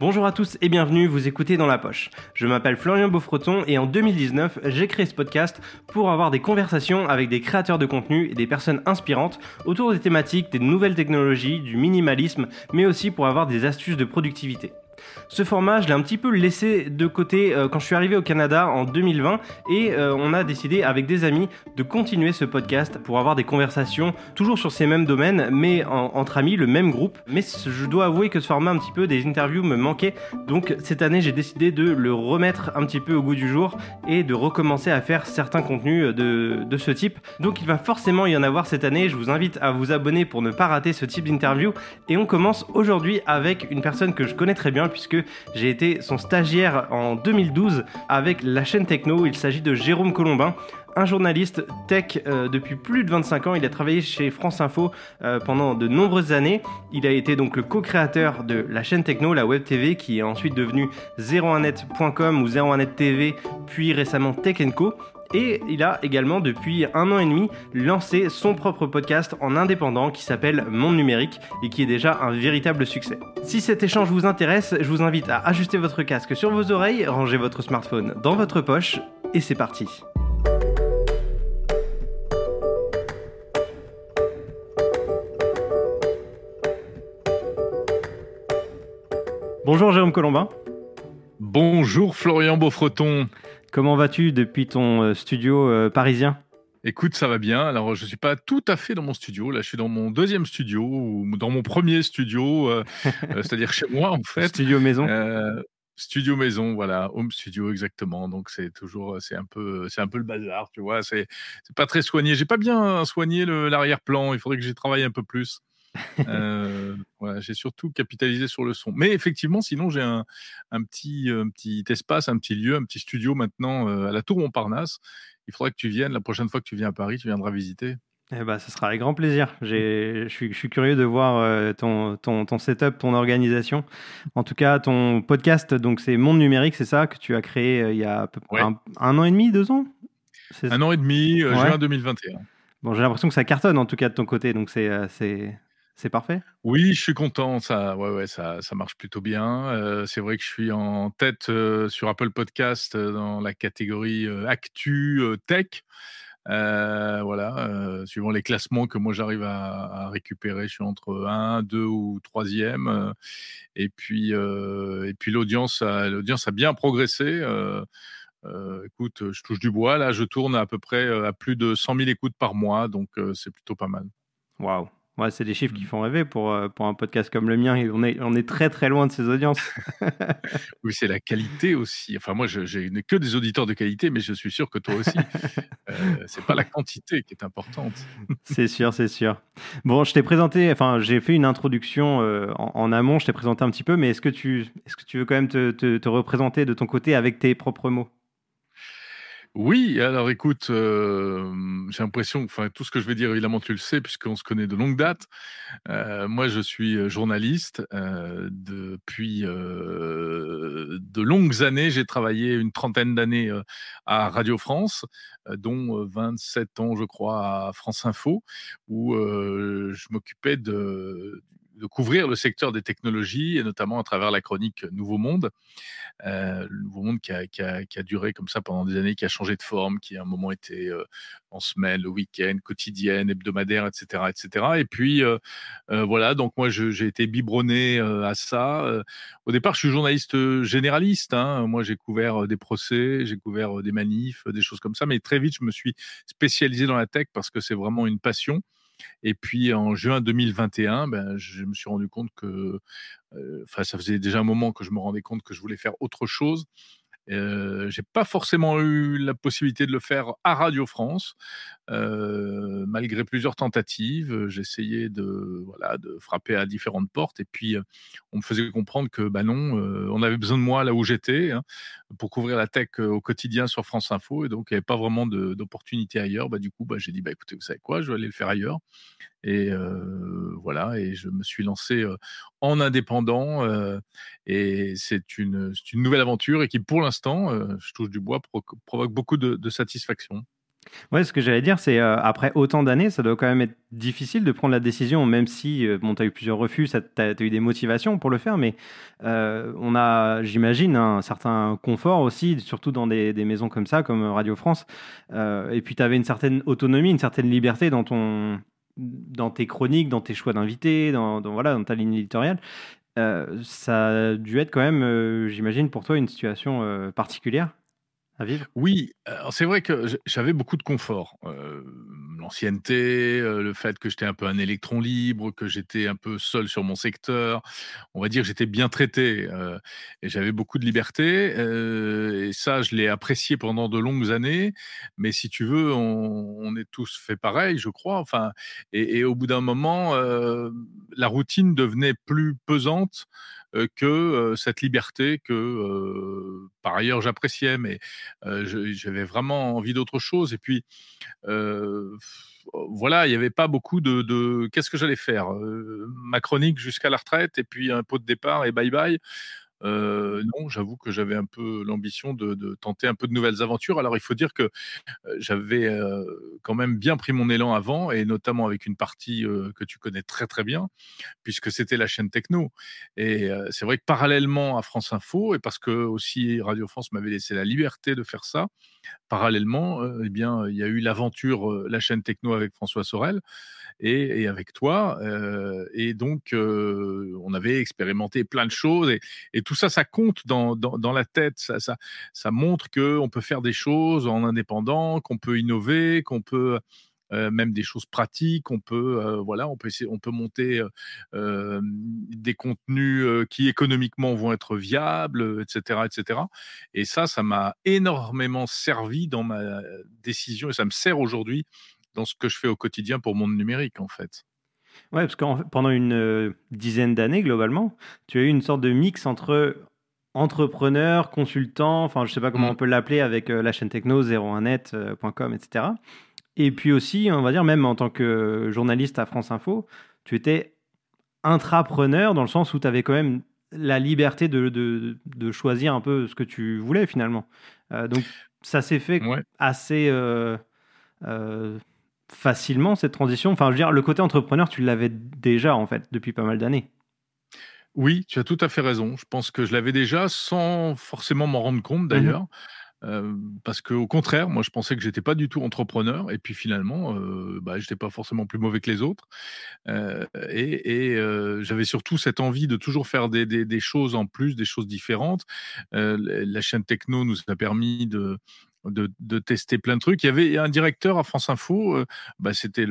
Bonjour à tous et bienvenue, vous écoutez Dans la Poche. Je m'appelle Florian Beaufreton et en 2019, j'ai créé ce podcast pour avoir des conversations avec des créateurs de contenu et des personnes inspirantes autour des thématiques des nouvelles technologies, du minimalisme, mais aussi pour avoir des astuces de productivité. Ce format, je l'ai un petit peu laissé de côté euh, quand je suis arrivé au Canada en 2020 et euh, on a décidé avec des amis de continuer ce podcast pour avoir des conversations toujours sur ces mêmes domaines mais entre amis, le même groupe. Mais je dois avouer que ce format un petit peu des interviews me manquait donc cette année j'ai décidé de le remettre un petit peu au goût du jour et de recommencer à faire certains contenus de, de ce type. Donc il va forcément y en avoir cette année, je vous invite à vous abonner pour ne pas rater ce type d'interview et on commence aujourd'hui avec une personne que je connais très bien puisque j'ai été son stagiaire en 2012 avec la chaîne Techno. Il s'agit de Jérôme Colombin un journaliste tech euh, depuis plus de 25 ans. Il a travaillé chez France Info euh, pendant de nombreuses années. Il a été donc le co-créateur de la chaîne Techno, la web TV, qui est ensuite devenue 01net.com ou 01net TV, puis récemment Tech Co. Et il a également, depuis un an et demi, lancé son propre podcast en indépendant qui s'appelle Monde Numérique et qui est déjà un véritable succès. Si cet échange vous intéresse, je vous invite à ajuster votre casque sur vos oreilles, ranger votre smartphone dans votre poche et c'est parti. Bonjour Jérôme Colombin. Bonjour Florian Beaufreton. Comment vas-tu depuis ton euh, studio euh, parisien? Écoute, ça va bien. Alors, je ne suis pas tout à fait dans mon studio. Là, je suis dans mon deuxième studio, ou dans mon premier studio, euh, c'est-à-dire chez moi, en fait. Studio maison. studio maison, voilà, home studio exactement. Donc c'est toujours, c'est un peu, c'est un peu le bazar, tu vois. C'est, c'est pas très soigné. J'ai pas bien soigné l'arrière-plan. Il faudrait que j'y travaille un peu plus. Euh, j'ai surtout capitalisé sur le son. Mais effectivement, sinon, j'ai un, petit, un petit espace, un petit lieu, un petit studio maintenant euh, à la Tour Montparnasse. Il faudra que tu viennes. La prochaine fois que tu viens à Paris, tu viendras visiter. Eh ben, ce sera avec grand plaisir. Je suis, curieux de voir euh, ton, ton, ton, setup, ton organisation. En tout cas, ton podcast, donc c'est Monde Numérique, c'est ça que tu as créé il y a un, an et demi, deux ans? Un an et demi, juin 2021. Bon, j'ai l'impression que ça cartonne en tout cas de ton côté, donc c'est c'est parfait? Oui, je suis content. Ça, ouais, ouais, ça, ça marche plutôt bien. Euh, c'est vrai que je suis en tête euh, sur Apple Podcast euh, dans la catégorie Actu Tech. voilà, suivant les classements que moi j'arrive à, récupérer, je suis entre 1, 2 ou 3e. et puis, et puis l'audience, l'audience a bien progressé. écoute, je touche du bois. Là, je tourne à peu près à plus de 100 000 écoutes par mois, donc c'est plutôt pas mal. Waouh, C'est des chiffres qui mmh. font rêver pour, euh, pour un podcast comme le mien. On est, on est très très loin de ces audiences. oui, c'est la qualité aussi. Enfin, moi, je n'ai que des auditeurs de qualité, mais je suis sûr que toi aussi. euh, c'est pas la quantité qui est importante. c'est sûr, c'est sûr. Bon, je t'ai présenté, enfin, j'ai fait une introduction euh, en, amont, je t'ai présenté un petit peu, mais est-ce que, tu, est-ce que tu veux quand même te, te représenter de ton côté avec tes propres mots? Oui, alors écoute, j'ai l'impression, enfin tout ce que je vais dire, évidemment, tu le sais, puisqu'on se connaît de longue date. moi, je suis journaliste depuis de longues années. J'ai travaillé une trentaine d'années à Radio France, dont 27 ans, je crois, à France Info, où je m'occupais de de couvrir le secteur des technologies, et notamment à travers la chronique Nouveau Monde. Euh, le Nouveau Monde qui a, duré comme ça pendant des années, qui a changé de forme, qui à un moment était euh, en semaine, le week-end, quotidienne, hebdomadaire, etc. etc. Et puis, euh, voilà, donc moi, j'ai été biberonné à ça. au départ, je suis journaliste généraliste. Hein. Moi, j'ai couvert des procès, j'ai couvert des manifs, des choses comme ça. Mais très vite, je me suis spécialisé dans la tech parce que c'est vraiment une passion. Et puis en juin 2021, ben, je me suis rendu compte que, enfin, ça faisait déjà un moment que je me rendais compte que je voulais faire autre chose euh, j'ai pas forcément eu la possibilité de le faire à Radio France, euh, malgré plusieurs tentatives. J'essayais de voilà de frapper à différentes portes et puis on me faisait comprendre que bah non, on avait besoin de moi là où j'étais hein, pour couvrir la tech au quotidien sur France Info et donc il n'y avait pas vraiment d'opportunité ailleurs. Bah du coup bah j'ai dit bah écoutez vous savez quoi, je vais aller le faire ailleurs et voilà, et je me suis lancé en indépendant. et c'est une, une, nouvelle aventure et qui, pour l'instant, je touche du bois, provoque beaucoup de, satisfaction. Ouais, ce que j'allais dire, c'est euh, après autant d'années, ça doit quand même être difficile de prendre la décision, même si bon, tu as eu plusieurs refus, tu as, eu des motivations pour le faire, mais on a, j'imagine, un certain confort aussi, surtout dans des, maisons comme ça, comme Radio France. et puis tu avais une certaine autonomie, une certaine liberté dans, ton, dans tes chroniques, dans tes choix d'invités, dans, voilà, dans ta ligne éditoriale. ça a dû être quand même, j'imagine, pour toi une situation particulière vivre? Oui, c'est vrai que j'avais beaucoup de confort. L'ancienneté, le fait que j'étais un peu un électron libre, que j'étais un peu seul sur mon secteur. On va dire que j'étais bien traité et j'avais beaucoup de liberté. et ça, je l'ai apprécié pendant de longues années. Mais si tu veux, on, est tous fait pareil, je crois. Enfin, et au bout d'un moment, la routine devenait plus pesante que cette liberté que par ailleurs j'appréciais, mais j'avais vraiment envie d'autre chose. Et puis voilà, il n'y avait pas beaucoup de, qu'est-ce que j'allais faire Ma chronique jusqu'à la retraite et puis un pot de départ et bye bye. Non, j'avoue que j'avais un peu l'ambition de, tenter un peu de nouvelles aventures. Alors, il faut dire que j'avais quand même bien pris mon élan avant, et notamment avec une partie que tu connais très très bien, puisque c'était la chaîne techno. Et c'est vrai que parallèlement à France Info, et parce que aussi Radio France m'avait laissé la liberté de faire ça, parallèlement, eh bien, il y a eu l'aventure, la chaîne techno avec François Sorel et, avec toi. et donc, on avait expérimenté plein de choses et, tout ça, ça compte dans, dans, la tête. Ça, ça, ça montre qu'on peut faire des choses en indépendant, qu'on peut innover, qu'on peut même des choses pratiques. On peut, voilà, on peut on peut monter des contenus qui économiquement vont être viables, etc., etc. Et ça, ça m'a énormément servi dans ma décision et ça me sert aujourd'hui dans ce que je fais au quotidien pour monde numérique, en fait. Ouais, parce que pendant une dizaine d'années, globalement, tu as eu une sorte de mix entre entrepreneur, consultant, enfin, je sais pas comment mmh. on peut l'appeler avec la chaîne techno, 01net.com, etc. Et puis aussi, on va dire, même en tant que journaliste à France Info, tu étais intrapreneur dans le sens où tu avais quand même la liberté de, de, choisir un peu ce que tu voulais finalement. Euh, donc ça s'est fait assez euh, euh, facilement cette transition. Enfin, je veux dire, le côté entrepreneur, tu l'avais déjà en fait depuis pas mal d'années. Oui, tu as tout à fait raison. Je pense que je l'avais déjà sans forcément m'en rendre compte mmh d'ailleurs parce qu'au contraire, moi, je pensais que j'étais pas du tout entrepreneur, et puis finalement, euh, bah, j'étais pas forcément plus mauvais que les autres. et, j'avais surtout cette envie de toujours faire des, des, choses en plus, des choses différentes. la chaîne techno nous a permis de de, tester plein de trucs. Il y avait un directeur à France Info, euh, bah, c'était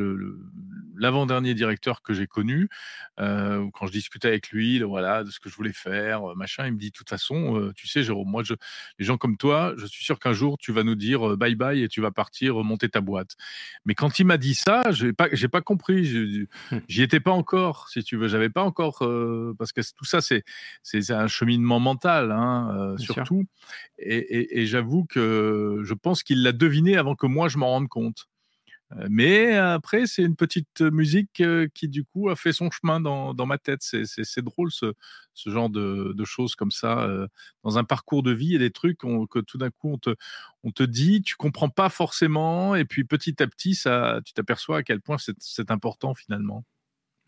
l'avant-dernier directeur que j'ai connu. Euh, quand je discutais avec lui, de, voilà, de ce que je voulais faire, euh, machin, il me dit de toute façon, tu sais, Jérôme, moi, je, les gens comme toi, je suis sûr qu'un jour tu vas nous dire bye bye et tu vas partir monter ta boîte. Mais quand il m'a dit ça, pas, j'ai pas compris. Hum. J'y étais pas encore, si tu veux. J'avais pas encore parce que tout ça, c'est c'est un cheminement mental, hein, surtout. et j'avoue que je pense qu'il l'a deviné avant que moi je m'en rende compte. Euh, mais après, c'est une petite musique euh, qui, du coup, a fait son chemin dans, ma tête. C'est drôle, ce, genre de, choses comme ça, euh, dans un parcours de vie et des trucs que tout d'un coup, on te, on te dit, tu comprends pas forcément, et puis petit à petit, ça, tu t'aperçois à quel point c'est important finalement.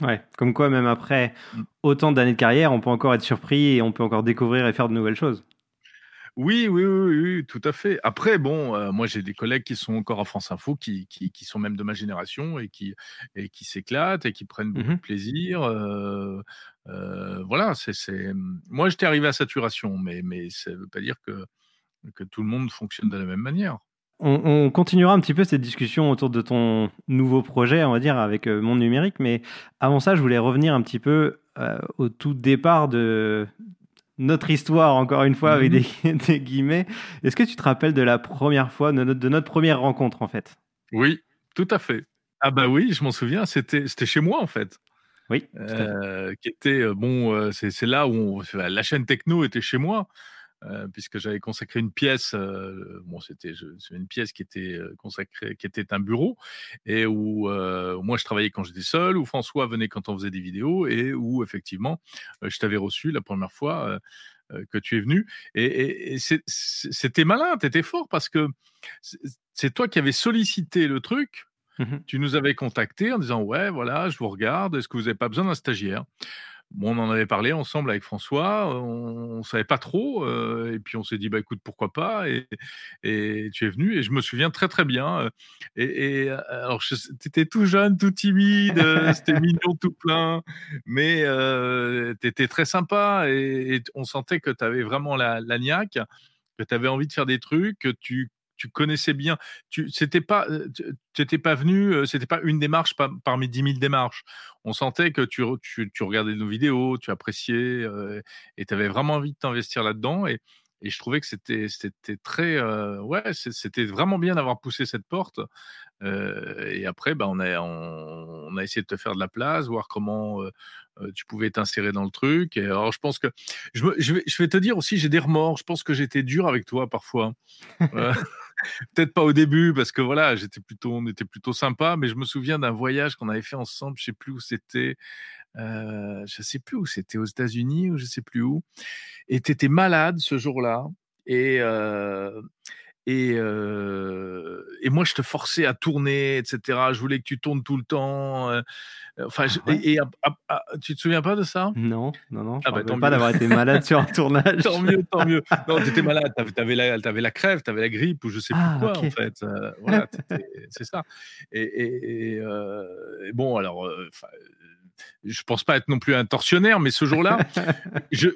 Ouais, comme quoi, même après mmh. autant d'années de carrière, on peut encore être surpris et on peut encore découvrir et faire de nouvelles choses. Oui, oui, oui, oui, tout à fait. Après, bon, euh, moi j'ai des collègues qui sont encore à France Info, qui, qui, sont même de ma génération et qui, et qui s'éclatent et qui prennent mmh beaucoup de plaisir. Euh, euh, voilà, c'est, moi j'étais arrivé à saturation, mais, mais ça ne veut pas dire que, que tout le monde fonctionne de la même manière. On, continuera un petit peu cette discussion autour de ton nouveau projet, on va dire, avec Monde Numérique. Mais avant ça, je voulais revenir un petit peu au tout départ de, notre histoire, encore une fois, avec mhm. des, guillemets. Est-ce que tu te rappelles de la première fois, de notre, première rencontre, en fait? Oui, tout à fait. Ah bah oui, je m'en souviens, c'était chez moi, en fait. Oui. Euh, qui était, euh, bon, euh, c'est là où la chaîne techno était chez moi. Euh, puisque j'avais consacré une pièce, euh, bon, c'était une pièce qui était euh, consacrée, qui était un bureau, et où, moi je travaillais quand j'étais seul, où François venait quand on faisait des vidéos, et où effectivement je t'avais reçu la première fois que tu es venu. Et, c'était malin, tu étais fort parce que c'est toi qui avais sollicité le truc. Mmh tu nous avais contacté en disant ouais voilà je vous regarde est-ce que vous n'avez pas besoin d'un stagiaire? Bon, on en avait parlé ensemble avec François, on, ne savait pas trop, et puis on s'est dit bah écoute pourquoi pas, et, tu es venu et je me souviens très très bien. Et, alors tu étais tout jeune, tout timide, c'était mignon tout plein, mais tu étais très sympa et, on sentait que tu avais vraiment la, la niaque, que tu avais envie de faire des trucs, que tu tu connaissais bien. Tu c'était pas, tu pas venu, c'était pas une démarche parmi 10 000 démarches. On sentait que tu, tu, regardais nos vidéos, tu appréciais et tu avais vraiment envie de t'investir là-dedans. Et, et, je trouvais que c'était, c'était très, ouais, c'était vraiment bien d'avoir poussé cette porte. et après, bah, on, a, on, a essayé de te faire de la place, voir comment tu pouvais t'insérer dans le truc. Et alors, je pense que je, je, vais, je vais te dire aussi, j'ai des remords. Je pense que j'étais dur avec toi parfois. Peut-être pas au début parce que voilà, j'étais plutôt, on était plutôt sympa, mais je me souviens d'un voyage qu'on avait fait ensemble. Je sais plus où c'était. Euh, je sais plus où c'était aux États-Unis ou je sais plus où. Et tu étais malade ce jour-là. Et, euh, et, et, moi, je te forçais à tourner, etc. Je voulais que tu tournes tout le temps. enfin, ah et, tu te souviens pas de ça? Non, non, non. Je ah bah, pas d'avoir été malade sur un tournage. tant mieux, tant mieux. Non, tu étais malade. Tu avais, la, avais la crève, tu avais la grippe ou je sais plus ah, quoi, en fait. voilà, c'est ça. Et, bon, alors, je pense pas être non plus un tortionnaire, mais ce jour-là, je,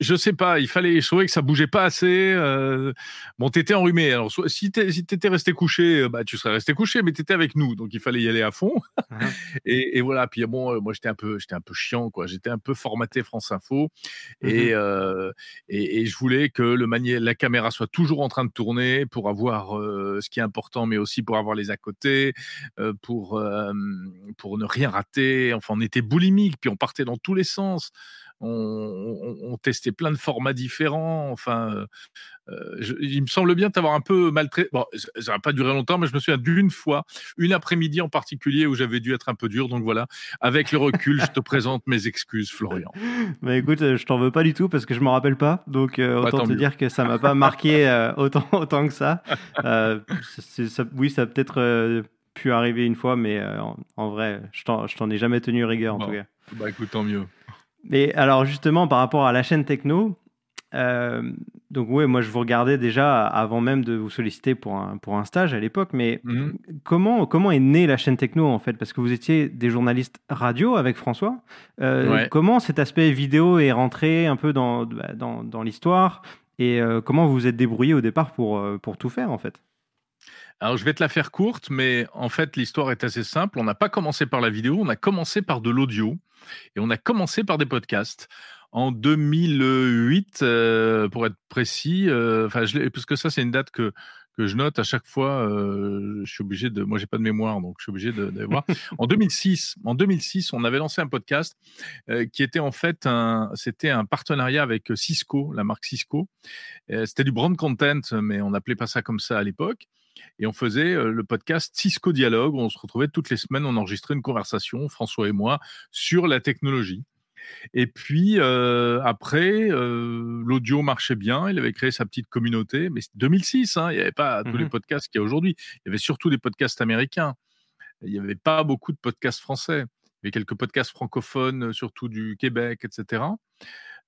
je, sais pas, il fallait, je trouvais que ça bougeait pas assez. Euh, bon, t'étais enrhumé. Alors, si t'étais resté couché, euh, bah, tu serais resté couché, mais t'étais avec nous, donc il fallait y aller à fond. Ah. et, voilà. Puis bon, euh, moi, j'étais un peu, j'étais un peu chiant, quoi. J'étais un peu formaté France Info, et, mm-hmm. et, je voulais que le manier, la caméra soit toujours en train de tourner pour avoir ce qui est important, mais aussi pour avoir les à côté, pour pour ne rien rater. Enfin, on était boulimique, puis on partait dans tous les sens. On, testait plein de formats différents. Enfin, euh, euh, il me semble bien t'avoir un peu maltraité. Bon, ça n'a pas duré longtemps, mais je me souviens d'une fois, une après-midi en particulier, où j'avais dû être un peu dur. Donc voilà, avec le recul, je te présente mes excuses, Florian. Mais écoute, je t'en veux pas du tout parce que je me rappelle pas. Donc euh, bah, autant te dire que ça m'a pas marqué autant, autant que ça. ça oui, ça peut-être pu arriver une fois, mais euh, en, vrai, je t'en ai jamais tenu rigueur en tout cas. Bah écoute, tant mieux. Mais alors justement, par rapport à la chaîne techno, euh, donc oui, moi je vous regardais déjà avant même de vous solliciter pour un, pour un stage à l'époque, mais mhm. comment, comment est née la chaîne techno en fait? Parce que vous étiez des journalistes radio avec François. Euh, comment cet aspect vidéo est rentré un peu dans, bah, dans, dans l'histoire? Et comment vous vous êtes débrouillé au départ pour, pour tout faire en fait? Alors, je vais te la faire courte, mais en fait, l'histoire est assez simple. On n'a pas commencé par la vidéo, on a commencé par de l'audio et on a commencé par des podcasts. En 2008, euh, pour être précis, euh, parce que ça, c'est une date que, que je note à chaque fois. Euh, je suis obligé de, moi, j'ai pas de mémoire, donc je suis obligé d'aller voir. en 2006, en 2006, on avait lancé un podcast qui était en fait un, c'était un partenariat avec Cisco, la marque Cisco. c'était du brand content, mais on n'appelait pas ça comme ça à l'époque. Et on faisait le podcast Cisco Dialogue. Où on se retrouvait toutes les semaines, on enregistrait une conversation, François et moi, sur la technologie. Et puis après, l'audio marchait bien. Il avait créé sa petite communauté, mais 2006. Hein, il n'y avait pas tous les mmh podcasts qu'il y a aujourd'hui. Il y avait surtout des podcasts américains. Il n'y avait pas beaucoup de podcasts français. Il y avait quelques podcasts francophones, surtout du Québec, etc.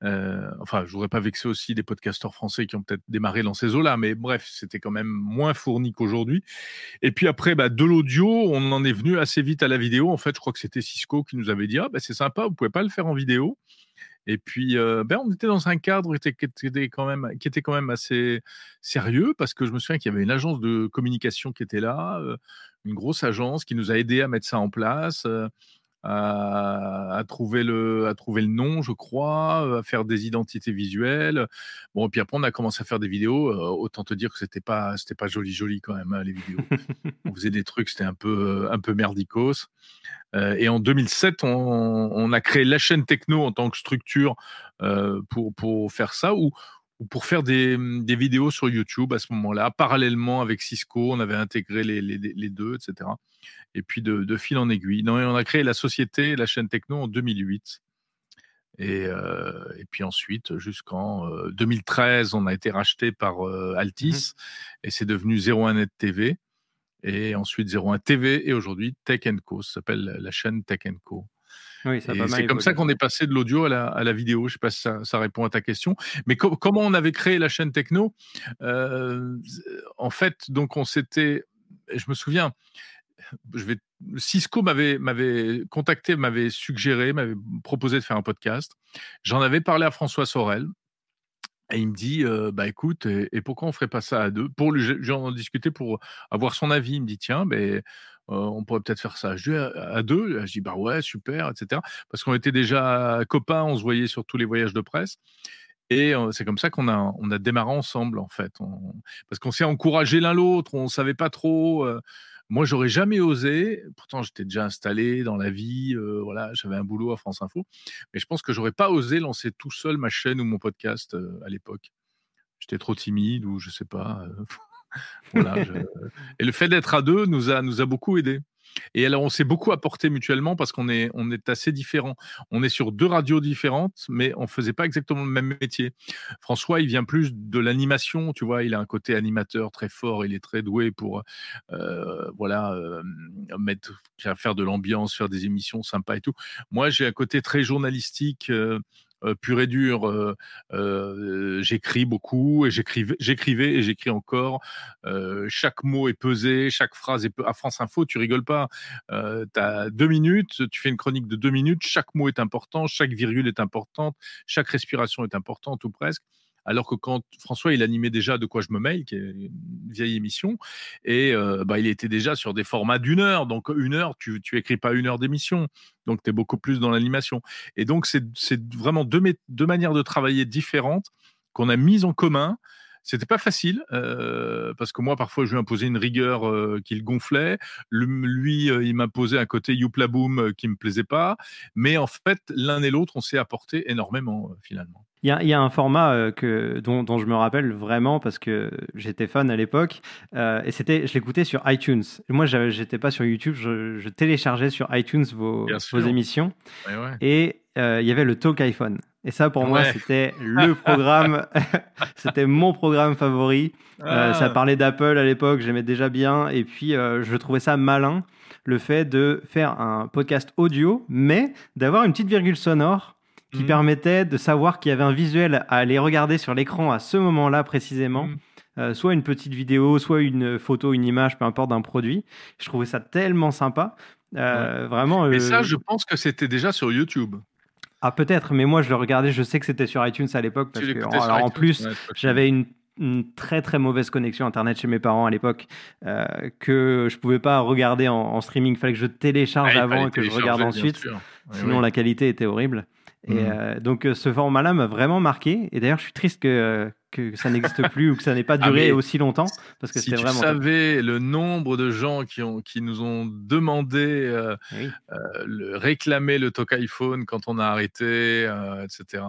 Euh, enfin, je voudrais pas vexer aussi des podcasteurs français qui ont peut-être démarré dans ces eaux-là, mais bref, c'était quand même moins fourni qu'aujourd'hui. Et puis après, bah, de l'audio, on en est venu assez vite à la vidéo. En fait, je crois que c'était Cisco qui nous avait dit ah, bah, c'est sympa, vous pouvez pas le faire en vidéo. Et puis, euh, ben, on était dans un cadre qui était, quand même, assez sérieux parce que je me souviens qu'il y avait une agence de communication qui était là, euh, une grosse agence qui nous a aidé à mettre ça en place à, trouver le, à trouver le nom, je crois, à faire des identités visuelles. Bon, et puis après, on a commencé à faire des vidéos. Euh, autant te dire que c'était pas, c'était pas joli, joli quand même, hein, les vidéos. on faisait des trucs, c'était un peu, un peu merdicos. Euh, et en 2007, on, on, a créé la chaîne techno en tant que structure euh, pour, pour faire ça, ou, ou pour faire des, des, vidéos sur YouTube à ce moment-là. Parallèlement avec Cisco, on avait intégré les, les, les deux, etc et puis de, fil en aiguille. Non, on a créé la société, la chaîne techno en 2008. Et, et puis ensuite, jusqu'en 2013, on a été racheté par Altis mmh et c'est devenu 01net TV. Et ensuite 01 TV et aujourd'hui Tech Co. Ça s'appelle la chaîne Tech Co. Oui, c'est comme ça qu'on est passé de l'audio à la, vidéo. Je ne sais pas si ça, répond à ta question. Mais comment on avait créé la chaîne Techno En fait, donc on s'était. Je me souviens, je vais, Cisco m'avait, m'avait contacté, m'avait suggéré, m'avait proposé de faire un podcast. J'en avais parlé à François Sorel. Et il me dit, bah écoute, et, pourquoi on ferait pas ça à deux? Pour lui, j'en discutais pour avoir son avis. Il me dit, tiens, ben, on pourrait peut-être faire ça à, deux. Je dis, bah ouais, super, etc. Parce qu'on était déjà copains, on se voyait sur tous les voyages de presse. Et c'est comme ça qu'on a, démarré ensemble, en fait. parce qu'on s'est encouragé l'un l'autre, on savait pas trop. Moi, j'aurais jamais osé. Pourtant, j'étais déjà installé dans la vie. Euh, voilà, j'avais un boulot à France Info. Mais je pense que j'aurais pas osé lancer tout seul ma chaîne ou mon podcast euh, à l'époque. J'étais trop timide ou je sais pas. Et le fait d'être à deux nous a nous a beaucoup aidé. Et alors, on s'est beaucoup apporté mutuellement parce qu'on est, on est assez différents. On est sur deux radios différentes, mais on faisait pas exactement le même métier. François, il vient plus de l'animation, tu vois, il a un côté animateur très fort, il est très doué pour, euh, voilà, euh, faire de l'ambiance, faire des émissions sympas et tout. Moi, j'ai un côté très journalistique. Euh, euh, pur et dur. Euh, euh, j'écris beaucoup et j'écrivais, j'écrivais et j'écris encore. chaque mot est pesé, chaque phrase est à France Info. Tu rigoles pas. tu as deux minutes, tu fais une chronique de deux minutes. Chaque mot est important, chaque virgule est importante, chaque respiration est importante ou presque alors que quand François, il animait déjà De quoi je me mail, qui est une vieille émission, et euh, bah, il était déjà sur des formats d'une heure. Donc, une heure, tu, tu écris pas une heure d'émission. Donc, tu es beaucoup plus dans l'animation. Et donc, c'est vraiment deux, deux manières de travailler différentes qu'on a mises en commun. C'était pas facile euh, parce que moi parfois je lui imposais une rigueur euh, qui le gonflait. lui, il m'imposait un côté youpla boom qui me plaisait pas. Mais en fait, l'un et l'autre, on s'est apporté énormément finalement. Il y, a, un format euh, que, dont, je me rappelle vraiment parce que j'étais fan à l'époque euh, et c'était, je l'écoutais sur iTunes. Moi, j'étais pas sur YouTube, je, téléchargeais sur iTunes vos, vos émissions et euh, il y avait le Talk iPhone. Et ça, pour moi, c'était le programme, c'était mon programme favori. ça ah. parlait d'Apple à l'époque, j'aimais déjà bien et puis je trouvais ça malin le fait de faire un podcast audio, mais d'avoir une petite virgule sonore qui mhm. permettait de savoir qu'il y avait un visuel à aller regarder sur l'écran à ce moment-là précisément. Mhm. Euh, soit une petite vidéo, soit une photo, une image, peu importe, d'un produit. Je trouvais ça tellement sympa. Euh, vraiment. Mais ça, euh, je pense que c'était déjà sur YouTube. Ah, peut-être, mais moi, je le regardais, je sais que c'était sur iTunes à l'époque. Parce que, alors, en plus, j'avais une, très très mauvaise connexion internet chez mes parents à l'époque que je pouvais pas regarder en, streaming. Il fallait que je télécharge avant et que je regarde ensuite. Sinon, la qualité était horrible. Et mmh. euh, donc euh, ce format-là m'a vraiment marqué. Et d'ailleurs, je suis triste que, que ça n'existe plus ou que ça n'ait pas ah, duré aussi longtemps parce que si vraiment. Tu savais le nombre de gens qui ont qui nous ont demandé euh, le, réclamer le talk iPhone quand on a arrêté, etc.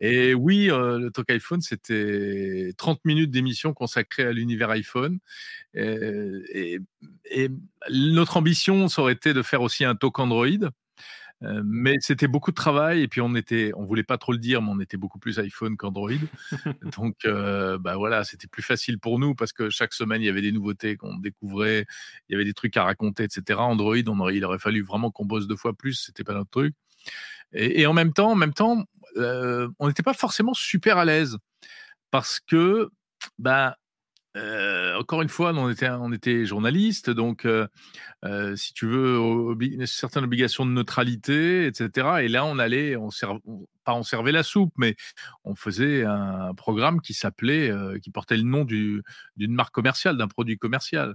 Et oui, le talk iPhone c'était 30 minutes d'émission consacrée à l'univers iPhone. Et, et, notre ambition, ça aurait été de faire aussi un talk Android. Euh, mais c'était beaucoup de travail et puis on était, on voulait pas trop le dire, mais on était beaucoup plus iPhone qu'Android. Donc, euh, bah voilà, c'était plus facile pour nous parce que chaque semaine il y avait des nouveautés qu'on découvrait, il y avait des trucs à raconter, etc. Android, on aurait, il aurait fallu vraiment qu'on bosse deux fois plus, c'était pas notre truc. Et, en même temps, en même temps, euh, on n'était pas forcément super à l'aise parce que, bah, euh, encore une fois, on était, journaliste, donc euh, euh, si tu veux, une certaine obligation de neutralité, etc. Et là, on allait, on pas on servait la soupe, mais on faisait un programme qui s'appelait, qui portait le nom d'une marque commerciale, d'un produit commercial.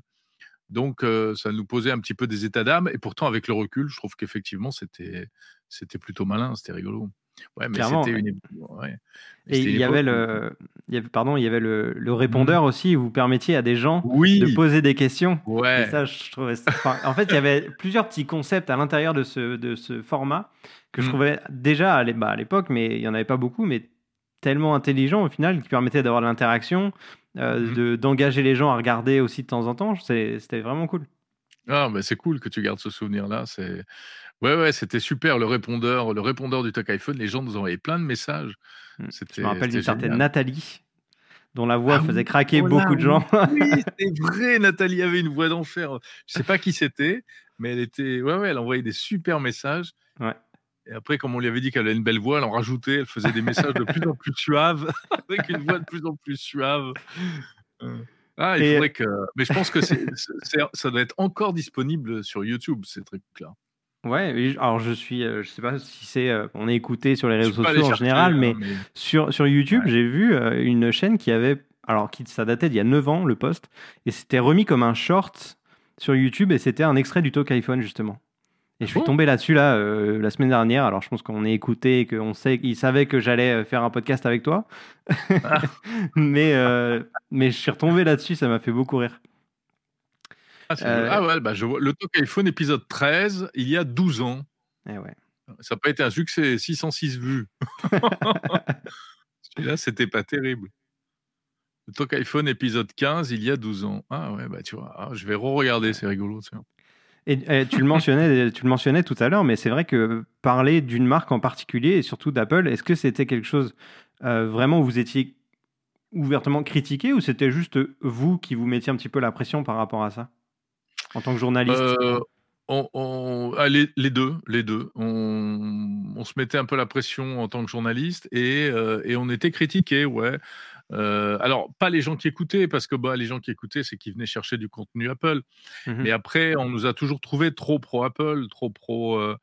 Donc, ça nous posait un petit peu des états d'âme. Et pourtant, avec le recul, je trouve qu'effectivement, c'était, c'était plutôt malin, c'était rigolo. Ouais, mais c'était une. Et il y, avait le, il y avait, pardon, il y avait le, le répondeur mmh. aussi où vous permettiez à des gens de poser des questions. Ouais. Et ça, je trouvais en fait, il y avait plusieurs petits concepts à l'intérieur de ce, de ce format que je mmh. trouvais déjà bah, à l'époque, mais il n'y en avait pas beaucoup, mais tellement intelligent au final qui permettait d'avoir de l'interaction, euh, de d'engager les gens à regarder aussi de temps en temps. C'était vraiment cool. Ah, bah, c'est cool que tu gardes ce souvenir-là. C'est ouais, ouais, c'était super le répondeur le répondeur du Talk iPhone, les gens nous envoyaient plein de messages. Mmh. Je me rappelle d'une certaine. Nathalie, dont la voix Ah faisait craquer oh beaucoup de gens. oui, c'est vrai, Nathalie avait une voix d'enfer. Je sais pas qui c'était, mais elle était ouais, ouais, elle envoyait des super messages Ouais. Et après, comme on lui avait dit qu'elle avait une belle voix, elle en rajoutait, elle faisait des messages de plus en plus suaves, avec une voix de plus en plus suave. Heu, ah, il Et faudrait que mais je pense que c'est c'est c'est ça doit être encore disponible sur YouTube, ces trucs-là. Ouais, alors je suis, heu, je sais pas si c'est, heu, on est écouté sur les réseaux sociaux en général, hein, mais mais sur sur YouTube, ouais. j'ai vu, une chaîne qui avait alors qui ça datait d'il y a 9 ans le post et c'était remis comme un short sur YouTube et c'était un extrait du Talk iPhone justement. Et Ah je suis tombé là-dessus là, heu, la semaine dernière. Alors je pense qu'on est écouté et qu'on sait qu'ils savaient que j'allais, heu, faire un podcast avec toi. Ah. Mais heu, mais je suis retombé là-dessus, ça m'a fait beaucoup rire. Ah, Ah ouais, bah, je vois le Talk iPhone épisode 13, il y a 12 ans. Et ouais. Ça a pas été un succès, 606 vues. Celui-là, c'était pas terrible. Le Talk iPhone épisode 15, il y a 12 ans. Ah ouais, bah, tu vois, ah, je vais re-regarder, c'est rigolo. Et et tu le mentionnais tu le mentionnais tout à l'heure, mais c'est vrai que parler d'une marque en particulier et surtout d'Apple, est-ce que c'était quelque chose, heu, vraiment où vous étiez ouvertement critiqué ou c'était juste, vous qui vous mettiez un petit peu la pression par rapport à ça? En tant que journaliste? Heu, on on ah les les 2, les 2. On on se mettait un peu la pression en tant que journaliste et heu et on était critiqués, ouais. Heu, alors pas les gens qui écoutaient parce que, bah, les gens qui écoutaient, c'est qu'ils venaient chercher du contenu Apple. Mmh Mais après, on nous a toujours trouvés trop pro Apple, trop pro, heu,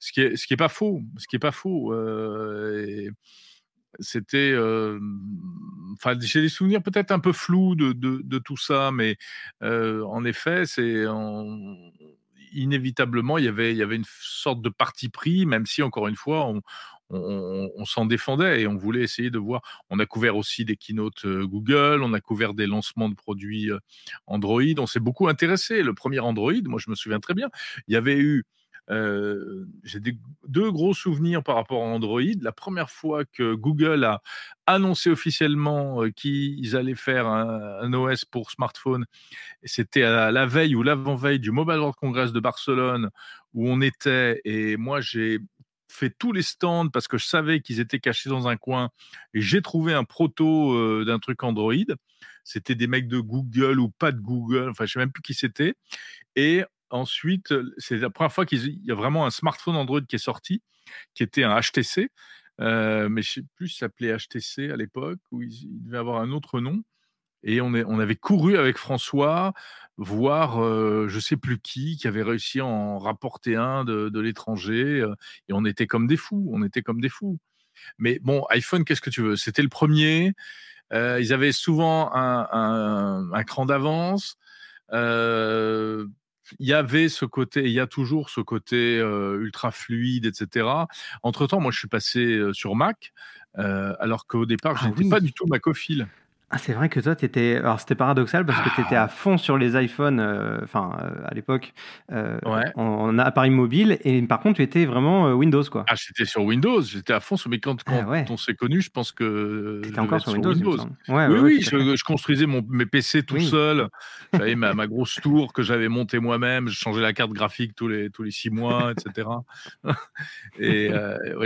ce qui est ce qui est pas faux ce qui est pas faux, et c'était, hem, enfin, j'ai des souvenirs peut-être un peu flous de de de tout ça, mais en effet, c'est en inévitablement, il y avait il y avait une sorte de parti pris, même si encore une fois, on on s'en défendait et on voulait essayer de voir on a couvert aussi des keynotes, heu, Google, on a couvert des lancements de produits, heu, Android. On s'est beaucoup intéressé. Le premier Android, moi, je me souviens très bien, il y avait eu, heu, j'ai des 2 gros souvenirs par rapport à Android. La première fois que Google a annoncé officiellement, qu'ils allaient faire un un OS pour smartphone, c'était à la veille ou l'avant-veille du Mobile World Congress de Barcelone où on était et moi, j'ai fait tous les stands parce que je savais qu'ils étaient cachés dans un coin et j'ai trouvé un proto, heu, d'un truc Android. C'était des mecs de Google ou pas de Google, enfin, je sais même plus qui c'était et ensuite, c'est la première fois qu'ils il y a vraiment un smartphone Android qui est sorti, qui était un HTC, heu, mais je sais plus s'appelait HTC à l'époque ou il devait avoir un autre nom et on est on avait couru avec François voir, heu, je sais plus qui, qui avait réussi à en rapporter un de de l'étranger, heu et on était comme des fous, on était comme des fous. Mais bon, iPhone, qu'est-ce que tu veux? C'était le premier. Heu, ils avaient souvent un un un cran d'avance. Heu, il y avait ce côté il y a toujours ce côté, ultra fluide et cetera. Entre temps, moi, je suis passé, sur Mac, alors qu'au départ, je Ah n'étais pas du tout macophile. Ah, c'est vrai que toi, tu étais alors c'était paradoxal parce que tu étais Ah! à fond sur les iPhones, heu, enfin, heu, à l'époque, heu, Ouais. en en appareil mobile et par contre, tu étais vraiment, heu, Windows, quoi? Ah, j'étais sur Windows, j'étais à fond sur mais quand Ah quand ouais! on s'est connus, je pense que Tu je étais devais encore sur Windows, Windows. Ouais, Oui, oui, je je construisais mon mes PC tout Oui. seul. J'avais ma ma grosse tour que j'avais montée moi-même, je changeais la carte graphique tous les tous les 6 mois et cetera et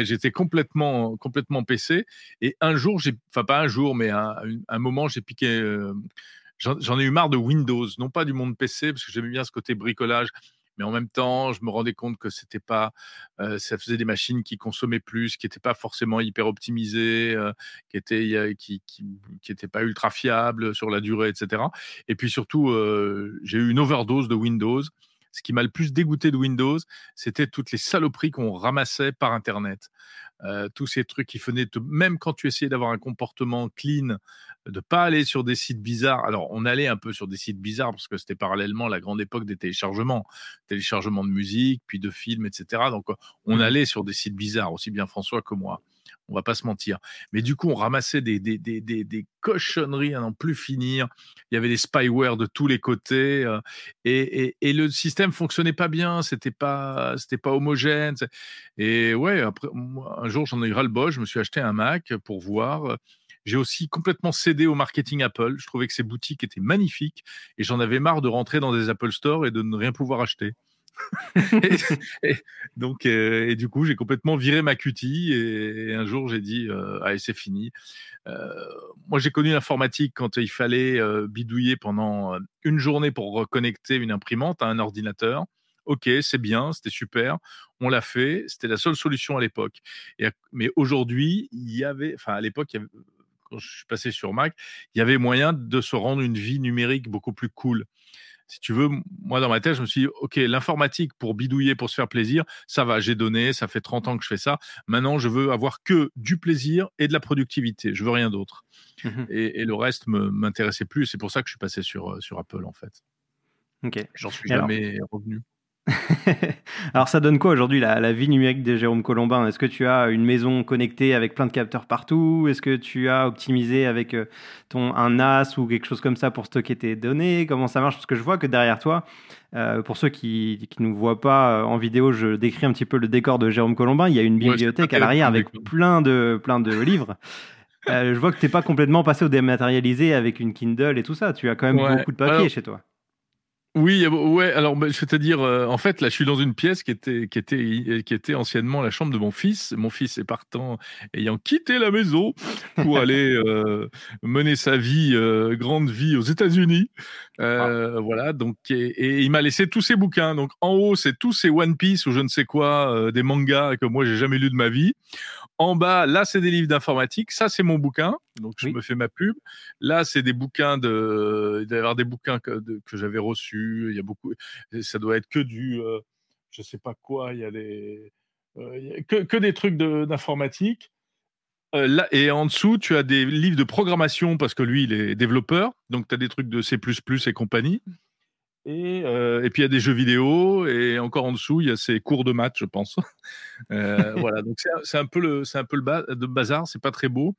j'étais complètement complètement PC et un jour, j'ai enfin, pas un jour, mais un moment, j'ai piqué, hem, j'en ai eu marre de Windows, non pas du monde PC parce que j'aimais bien ce côté bricolage, mais en même temps, je me rendais compte que c'était pas, heu, ça faisait des machines qui consommaient plus, qui étaient pas forcément hyper optimisées, heu, qui étaient il y a qui qui qui étaient pas ultra fiables sur la durée et cetera et puis surtout, j'ai eu une overdose de Windows. Ce qui m'a le plus dégoûté de Windows, c'était toutes les saloperies qu'on ramassait par internet. Heu, tous ces trucs qui venaient te même quand tu essayais d'avoir un comportement clean, de pas aller sur des sites bizarres. Alors, on allait un peu sur des sites bizarres parce que c'était parallèlement la grande époque des téléchargements. Téléchargement de musique, puis de films et cetera donc on Mmh mh. allait sur des sites bizarres, aussi bien François que moi. On va pas se mentir. Mais du coup, on ramassait des des des des des cochonneries à n'en plus finir. Il y avait des spyware de tous les côtés, heu et et le système fonctionnait pas bien, c'était pas c'était pas homogène, et ouais, après un jour, j'en ai eu ras-le-bol, je me suis acheté un Mac pour voir, heu J'ai aussi complètement cédé au marketing Apple. Je trouvais que ces boutiques étaient magnifiques et j'en avais marre de rentrer dans des Apple Store et de ne rien pouvoir acheter. et, donc, euh, et du coup, j'ai complètement viré ma cutie et, un jour, j'ai dit, euh, allez, c'est fini. Euh, moi, j'ai connu l'informatique quand il fallait bidouiller pendant une journée pour reconnecter une imprimante à un ordinateur. Ok, c'est bien, c'était super, on l'a fait, c'était la seule solution à l'époque. Mais aujourd'hui, il y avait, enfin à l'époque, quand je suis passé sur Mac, il y avait moyen de se rendre une vie numérique beaucoup plus cool si tu veux, moi dans ma tête, je me suis dit, OK, l'informatique pour bidouiller, pour se faire plaisir, ça va, j'ai donné, ça fait 30 ans que je fais ça. Maintenant, je veux avoir que du plaisir et de la productivité. Je veux rien d'autre. Mmh et, le reste ne m'intéressait plus. C'est pour ça que je suis passé sur, euh, sur Apple, en fait. Ok. J'en suis jamais revenu. Alors ça donne quoi aujourd'hui la, vie numérique de Jérôme Colombin? Est-ce que tu as une maison connectée avec plein de capteurs partout? Est-ce que tu as optimisé avec euh, ton un NAS ou quelque chose comme ça pour stocker tes données? Comment ça marche? Parce que je vois que derrière toi, euh, pour ceux qui ne nous voient pas euh, en vidéo, je décris un petit peu le décor de Jérôme Colombin. Il y a une bibliothèque à l'arrière avec plein de, plein de livres. je vois que tu n'es pas complètement passé au dématérialisé avec une Kindle et tout ça. Tu as quand même beaucoup de papier chez toi. Oui, ouais. Alors, bah, je vais te dire, euh, en fait, là, je suis dans une pièce qui était, qui était, qui était anciennement la chambre de mon fils. Mon fils est partant, ayant quitté la maison pour aller euh, mener sa vie, euh, grande vie aux États-Unis. Ah. Voilà. Donc, et, il m'a laissé tous ses bouquins. Donc, en haut, c'est tous ces One Piece ou je ne sais quoi, des mangas que moi j'ai jamais lu de ma vie. En bas, là, c'est des livres d'informatique. Ça, c'est mon bouquin. Donc, je me fais ma pub. Là, c'est des bouquins de, d'avoir des bouquins que, que j'avais reçus. Il y a beaucoup, ça doit être que du, euh, je sais pas quoi. Il y a des, euh, que, que, des trucs d'informatique. Euh, là, et en dessous, tu as des livres de programmation parce que lui, il est développeur. Donc, tu as des trucs de C++ et compagnie. Et, euh, et, puis il y a des jeux vidéo et encore en dessous il y a ces cours de maths, je pense. Euh, voilà, donc c'est un peu le c'est un peu le bazar, c'est pas très beau.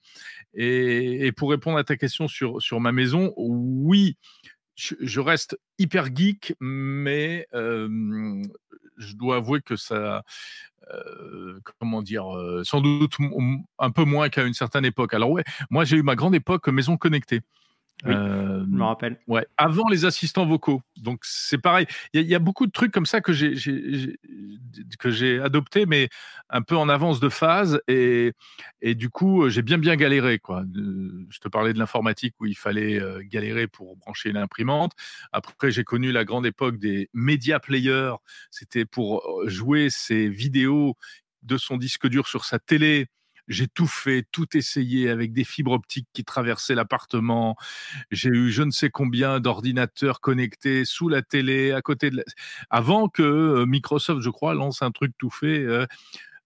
Et, pour répondre à ta question sur sur ma maison, oui, je, reste hyper geek, mais euh, je dois avouer que ça euh, comment dire, sans doute un peu moins qu'à une certaine époque. Alors ouais, moi j'ai eu ma grande époque maison connectée. Oui, je me rappelle. Ouais, avant les assistants vocaux. Donc c'est pareil. Il y, a beaucoup de trucs comme ça que j'ai que j'ai adopté, mais un peu en avance de phase. Et, et du coup, j'ai bien bien galéré. Quoi. Je te parlais de l'informatique où il fallait galérer pour brancher une imprimante. Après, j'ai connu la grande époque des media players. C'était pour jouer ses vidéos de son disque dur sur sa télé j'ai tout fait, tout essayé avec des fibres optiques qui traversaient l'appartement. J'ai eu je ne sais combien d'ordinateurs connectés sous la télé, à côté de la... Avant que euh, Microsoft, je crois, lance un truc tout fait. Euh,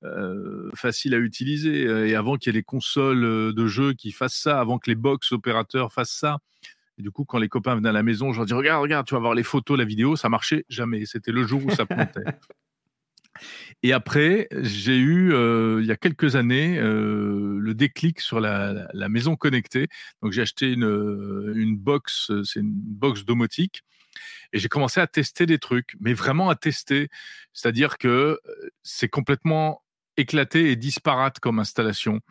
euh, facile à utiliser et avant qu'il y ait les consoles de jeux qui fassent ça, avant que les box opérateurs fassent ça. Et du coup, quand les copains venaient à la maison, je leur dis regarde, regarde, tu vas voir les photos, la vidéo, ça marchait jamais. C'était le jour où ça plantait. Et après, j'ai eu, euh, il y a quelques années, euh, le déclic sur la, maison connectée. Donc, j'ai acheté une, euh, une box, c'est une box domotique. Et j'ai commencé à tester des trucs, mais vraiment à tester. C'est-à-dire que c'est complètement éclaté et disparate comme installation.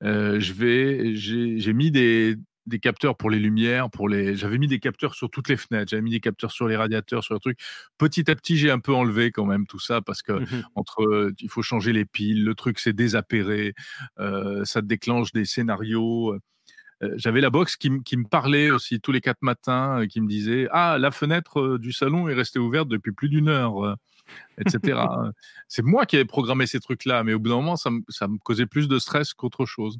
j'ai mis des, des capteurs pour les lumières, pour les. J'avais mis des capteurs sur toutes les fenêtres, j'avais mis des capteurs sur les radiateurs, sur le truc. Petit à petit, j'ai un peu enlevé quand même tout ça parce que mmh entre, euh, il faut changer les piles, le truc c'est désapéré, euh, ça déclenche des scénarios. Euh, j'avais la box qui, qui, me parlait aussi tous les quatre matins, qui me disait ah la fenêtre du salon est restée ouverte depuis plus d'une heure. etc. c'est moi qui avais programmé ces trucs-là, mais au bout d'un moment, ça me causait plus de stress qu'autre chose.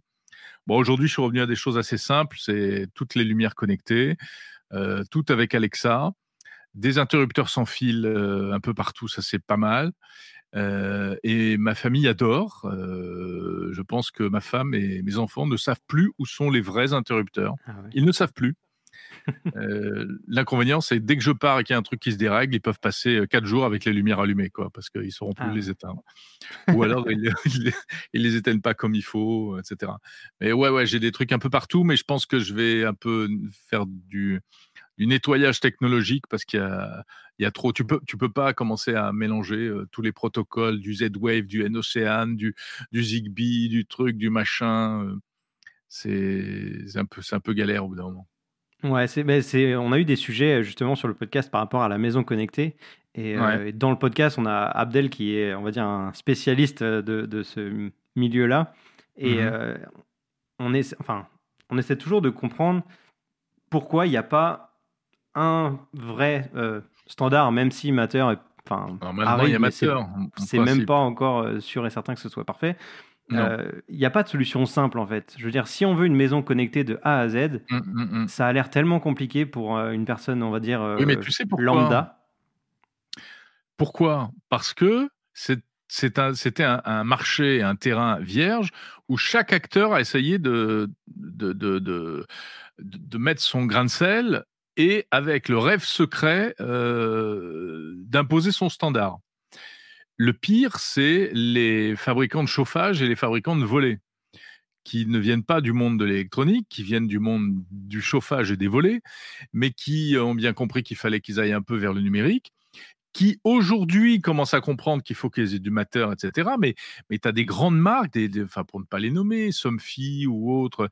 Bon, aujourd'hui, je suis revenu à des choses assez simples. C'est toutes les lumières connectées, euh, tout avec Alexa, des interrupteurs sans fil euh, un peu partout, ça c'est pas mal. Euh, et ma famille adore. je pense que ma femme et mes enfants ne savent plus où sont les vrais interrupteurs. Ah Ils ne savent plus. Euh, l'inconvénient, c'est dès que je pars et qu'il y a un truc qui se dérègle, ils peuvent passer euh, quatre jours avec les lumières allumées, quoi, parce qu'ils sauront plus ah. les éteindre. Ou alors ils, ne les éteignent pas comme il faut, etc. Mais ouais, ouais, j'ai des trucs un peu partout, mais je pense que je vais un peu faire du, du nettoyage technologique parce qu'il y a, il y a trop. Tu peux, tu peux pas commencer à mélanger euh, tous les protocoles du Z-Wave, du NOCEAN, du, du Zigbee, du truc, du machin c'est un, peu, un peu galère au bout d'un moment. Ouais, ben, c'est, on a eu des sujets justement sur le podcast par rapport à la maison connectée. Et, euh, dans le podcast, on a Abdel qui est, on va dire, un spécialiste de, de ce milieu-là. Et mhm. euh, on, est, enfin, on essaie toujours de comprendre pourquoi il n'y a pas un vrai euh, standard, même si Matter est. Enfin, C'est même pas encore sûr et certain que ce soit parfait. Il n'y a pas de solution simple en fait. Je veux dire, si on veut une maison connectée de A à Z, mmh, mmh, mmh. ça a l'air tellement compliqué pour une personne, on va dire, mais tu sais lambda. Pourquoi? Parce que c'était un, un, marché, un terrain vierge où chaque acteur a essayé de, de, de, de, mettre son grain de sel et avec le rêve secret d'imposer son standard. Le pire, c'est les fabricants de chauffage et les fabricants de volets qui ne viennent pas du monde de l'électronique, qui viennent du monde du chauffage et des volets, mais qui ont bien compris qu'il fallait qu'ils aillent un peu vers le numérique, qui aujourd'hui commencent à comprendre qu'il faut qu'ils aient du mateur, etc. Mais, mais tu as des grandes marques, des, pour ne pas les nommer, Somfy ou autres,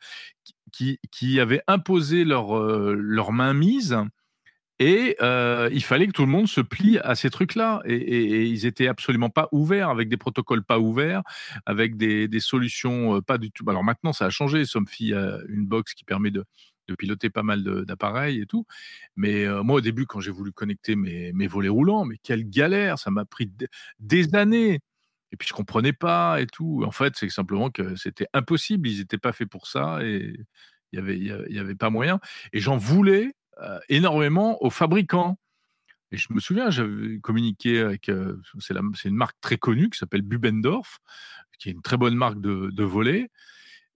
qui, qui avaient imposé leur, euh, leur mainmise et euh, il fallait que tout le monde se plie à ces trucs-là. Et, ils étaient absolument pas ouverts, avec des protocoles pas ouverts, avec des, solutions euh, pas du tout. Alors maintenant, ça a changé. Somfy a une box qui permet de, piloter pas mal d'appareils et tout. Mais euh, moi, au début, quand j'ai voulu connecter mes, volets roulants, mais quelle galère Ça m'a pris des années. Et puis je comprenais pas et tout. En fait, c'est simplement que c'était impossible. Ils n'étaient pas faits pour ça et il y avait, il y avait pas moyen. Et j'en voulais énormément aux fabricants. Et je me souviens, j'avais communiqué avec, euh, c'est une marque très connue qui s'appelle Bubendorf, qui est une très bonne marque de, de volets.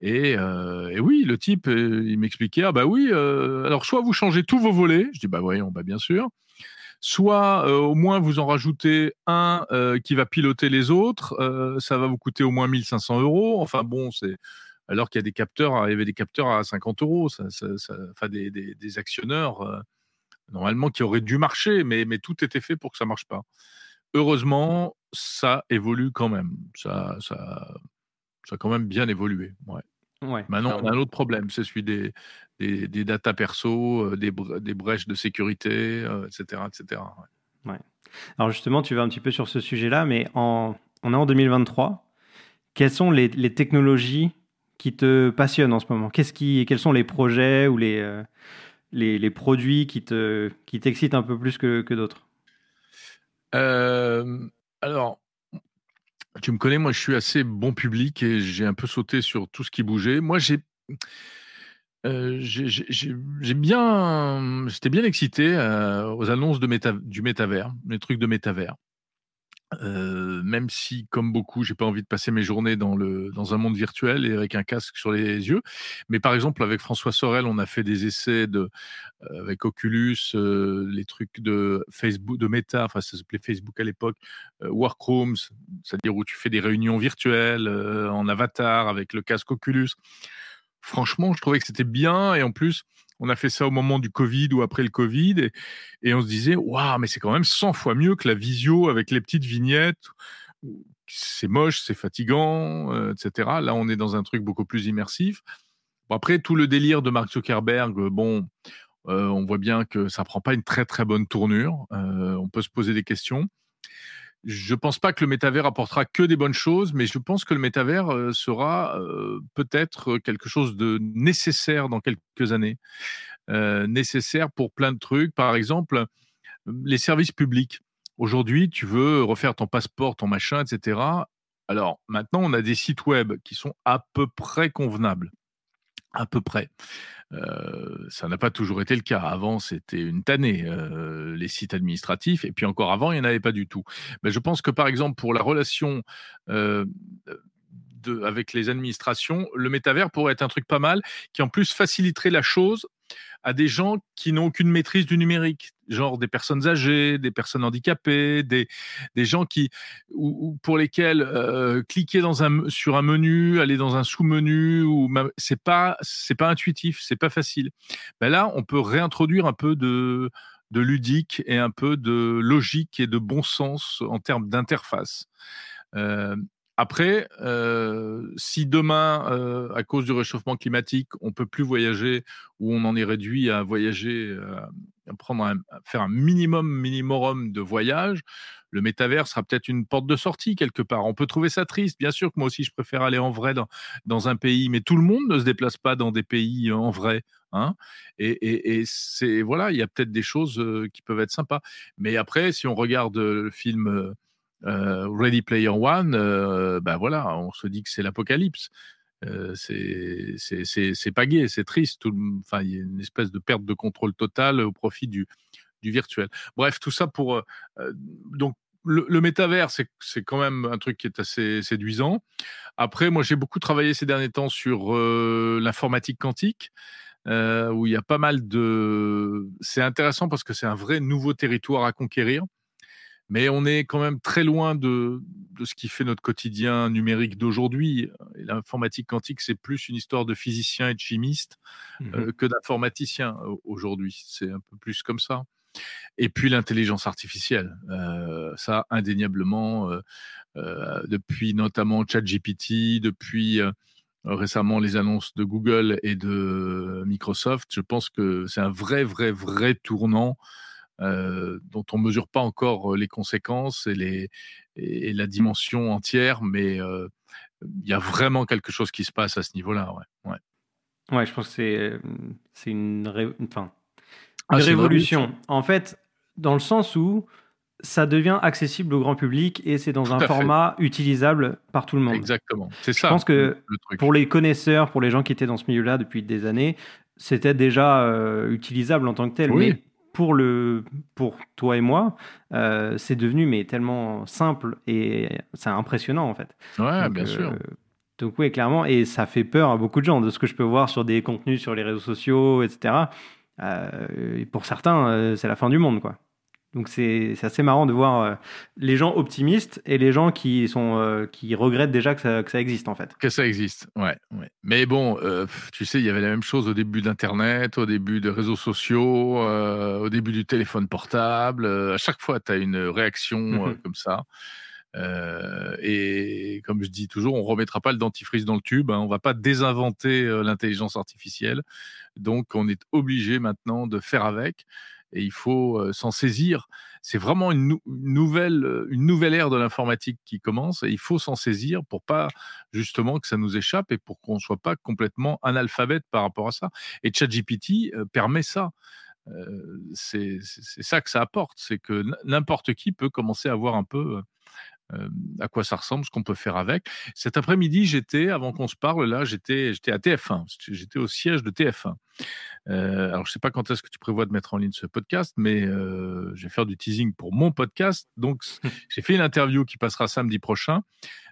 Et, euh, et, oui, le type, il m'expliquait, ah bah oui, alors soit vous changez tous vos volets, je dis bah voyons, bah bien sûr, soit au moins vous en rajoutez un qui va piloter les autres, ça va vous coûter au moins 1500 euros. Enfin bon, c'est alors qu'il y a des capteurs, il y avait des capteurs à 50 euros, ça, enfin des, actionneurs euh, normalement qui auraient dû marcher, mais, mais tout était fait pour que ça marche pas. Heureusement, ça évolue quand même. Ça, ça, ça a quand même bien évolué. Ouais. Ouais, Maintenant, on a un autre problème, c'est celui des, des, des data perso, euh, des, des, brèches de sécurité, etc. Euh, etc. Ouais. Alors justement, tu vas un petit peu sur ce sujet-là, mais en, on est en 2023. Quelles sont les, les technologies qui te passionne en ce moment? Qu'est-ce qui, Quels sont les projets ou les, euh, les, les, produits qui, te, qui t'excitent un peu plus que, que d'autres? Euh, Alors, tu me connais, moi je suis assez bon public et j'ai un peu sauté sur tout ce qui bougeait. Moi j'ai. Euh, bien, j'étais bien excité aux annonces de du métavers, les trucs de métavers. Euh, même si, comme beaucoup, j'ai pas envie de passer mes journées dans, le, dans un monde virtuel et avec un casque sur les yeux. Mais par exemple, avec François Sorel, on a fait des essais de, euh, avec Oculus, euh, les trucs de Facebook, de Meta, enfin ça s'appelait Facebook à l'époque, Workrooms, c'est-à-dire où tu fais des réunions virtuelles en avatar avec le casque Oculus. Franchement, je trouvais que c'était bien et en plus, on a fait ça au moment du Covid ou après le Covid, et, on se disait, waouh, mais c'est quand même 100 fois mieux que la visio avec les petites vignettes. C'est moche, c'est fatigant, euh, etc. Là, on est dans un truc beaucoup plus immersif. après, tout le délire de Mark Zuckerberg, bon, euh, on voit bien que ça prend pas une très très bonne tournure. Euh, on peut se poser des questions. Je ne pense pas que le métavers apportera que des bonnes choses, mais je pense que le métavers euh, sera euh, peut-être quelque chose de nécessaire dans quelques années. Euh, nécessaire pour plein de trucs. Par exemple, les services publics. Aujourd'hui, tu veux refaire ton passeport, ton machin, etc. Alors maintenant, on a des sites web qui sont à peu près convenables. À peu près. Euh, ça n'a pas toujours été le cas. Avant, c'était une tannée, euh, les sites administratifs, et puis encore avant, il n'y en avait pas du tout. Mais je pense que, par exemple, pour la relation euh, de, avec les administrations, le métavers pourrait être un truc pas mal, qui en plus faciliterait la chose à des gens qui n'ont aucune maîtrise du numérique, genre des personnes âgées, des personnes handicapées, des, des gens qui, ou, pour lesquels euh, cliquer dans un, sur un menu, aller dans un sous-menu, ou c'est pas c'est pas intuitif, c'est pas facile. Ben là, on peut réintroduire un peu de de ludique et un peu de logique et de bon sens en termes d'interface. Euh, après, euh, si demain, euh, à cause du réchauffement climatique, on peut plus voyager ou on en est réduit à voyager, à prendre à faire un minimum, minimum de voyages, le métavers sera peut-être une porte de sortie quelque part. On peut trouver ça triste. Bien sûr que moi aussi, je préfère aller en vrai dans, un pays, mais tout le monde ne se déplace pas dans des pays en vrai. Hein et, c'est voilà, il y a peut-être des choses qui peuvent être sympas. Mais après, si on regarde le film euh, Ready Player One, euh, ben voilà, on se dit que c'est l'apocalypse. Euh, c'est pas gai, c'est triste. enfin, il y a une espèce de perte de contrôle totale au profit du, virtuel. Bref, tout ça pour donc le métavers, c'est quand même un truc qui est assez séduisant. Après, moi, j'ai beaucoup travaillé ces derniers temps sur l'informatique quantique. où il y a pas mal de. C'est intéressant parce que c'est un vrai nouveau territoire à conquérir. Mais on est quand même très loin de, ce qui fait notre quotidien numérique d'aujourd'hui. L'informatique quantique, c'est plus une histoire de physiciens et de chimistes mmh euh, que d'informaticiens aujourd'hui. C'est un peu plus comme ça. Et puis l'intelligence artificielle, euh, ça indéniablement, euh, depuis notamment ChatGPT, depuis récemment les annonces de Google et de Microsoft, je pense que c'est un vrai, vrai, vrai tournant euh, dont on mesure pas encore les conséquences et, les, et la dimension entière, mais il y a vraiment quelque chose qui se passe à ce niveau-là. Ouais, ouais. ouais je pense que c'est, c'est une, enfin, ah, une révolution. En fait, dans le sens où ça devient accessible au grand public et c'est dans un format utilisable par tout le monde. Exactement, c'est ça. Je pense que pour les connaisseurs, pour les gens qui étaient dans ce milieu-là depuis des années, c'était déjà utilisable en tant que tel. Oui pour, le, pour toi et moi, euh, c'est devenu mais tellement simple et c'est impressionnant en fait. Ouais, bien sûr. Euh, donc oui, clairement, et ça fait peur à beaucoup de gens de ce que je peux voir sur des contenus sur les réseaux sociaux, etc. Euh, pour certains, c'est la fin du monde, quoi. Donc c'est assez marrant de voir euh, les gens optimistes et les gens qui sont euh, qui regrettent déjà que ça, que ça, existe en fait. Que ça existe, ouais. ouais. Mais bon, euh, tu sais, il y avait la même chose au début d'Internet, au début des réseaux sociaux, au début du téléphone portable. à chaque fois, tu as une réaction mmh comme ça. et comme je dis toujours, on remettra pas le dentifrice dans le tube. Hein, on va pas désinventer l'intelligence artificielle. Donc, on est obligé maintenant de faire avec et il faut s'en saisir. C'est vraiment une, nouvelle, une nouvelle ère de l'informatique qui commence et il faut s'en saisir pour pas justement que ça nous échappe et pour qu'on ne soit pas complètement analphabète par rapport à ça. Et ChatGPT permet ça. c'est ça que ça apporte, c'est que n'importe qui peut commencer à voir un peu à quoi ça ressemble, ce qu'on peut faire avec. Cet après-midi, j'étais, avant qu'on se parle, là, j'étais, j'étais à TF1, j'étais au siège de TF1. Euh, alors, je ne sais pas quand est-ce que tu prévois de mettre en ligne ce podcast, mais euh, je vais faire du teasing pour mon podcast. Donc, j'ai fait une interview qui passera samedi prochain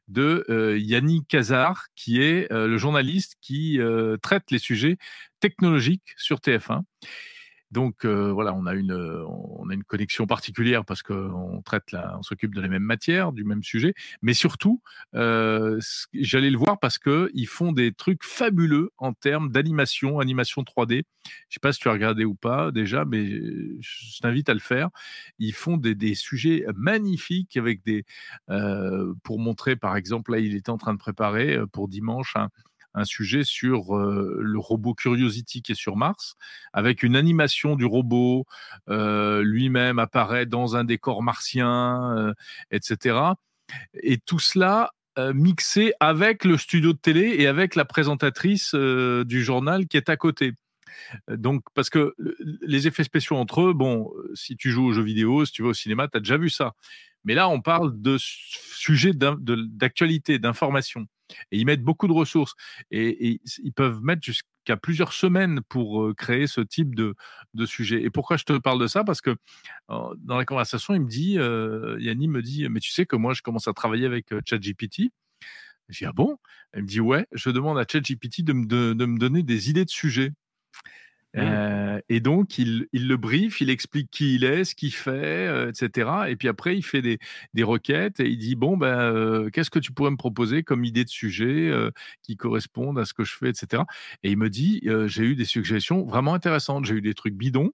de euh, Yannick Cazard, qui est le journaliste qui traite les sujets technologiques sur TF1. Donc voilà, on a une connexion particulière parce qu'on traite la, on s'occupe de la même matière, du même sujet, mais surtout j'allais le voir parce que ils font des trucs fabuleux en termes d'animation, animation 3D. Je sais pas si tu as regardé ou pas déjà, mais je t'invite à le faire. Ils font des, sujets magnifiques avec des pour montrer par exemple là il était en train de préparer pour dimanche un sujet sur le robot Curiosity qui est sur Mars, avec une animation du robot, lui-même apparaît dans un décor martien, etc. Et tout cela mixé avec le studio de télé et avec la présentatrice du journal qui est à côté. Donc, parce que les effets spéciaux entre eux, bon, si tu joues aux jeux vidéo, si tu vas au cinéma, tu as déjà vu ça. Mais là, on parle de sujets d'actualité, d'information. Et ils mettent beaucoup de ressources. Et, ils peuvent mettre jusqu'à plusieurs semaines pour créer ce type de, de, sujet. Et pourquoi je te parle de ça? Parce que dans la conversation, il me dit, Yanni me dit, mais tu sais que moi, je commence à travailler avec ChatGPT. J'ai dit, ah bon? Elle me dit, ouais, je demande à ChatGPT de, de, de me donner des idées de sujets. Mmh. Euh, et donc, il, il, le brief, il explique qui il est, ce qu'il fait, euh, etc. Et puis après, il fait des, des requêtes et il dit Bon, ben, euh, qu'est-ce que tu pourrais me proposer comme idée de sujet qui correspondent à ce que je fais, etc. Et il me dit J'ai eu des suggestions vraiment intéressantes. J'ai eu des trucs bidons,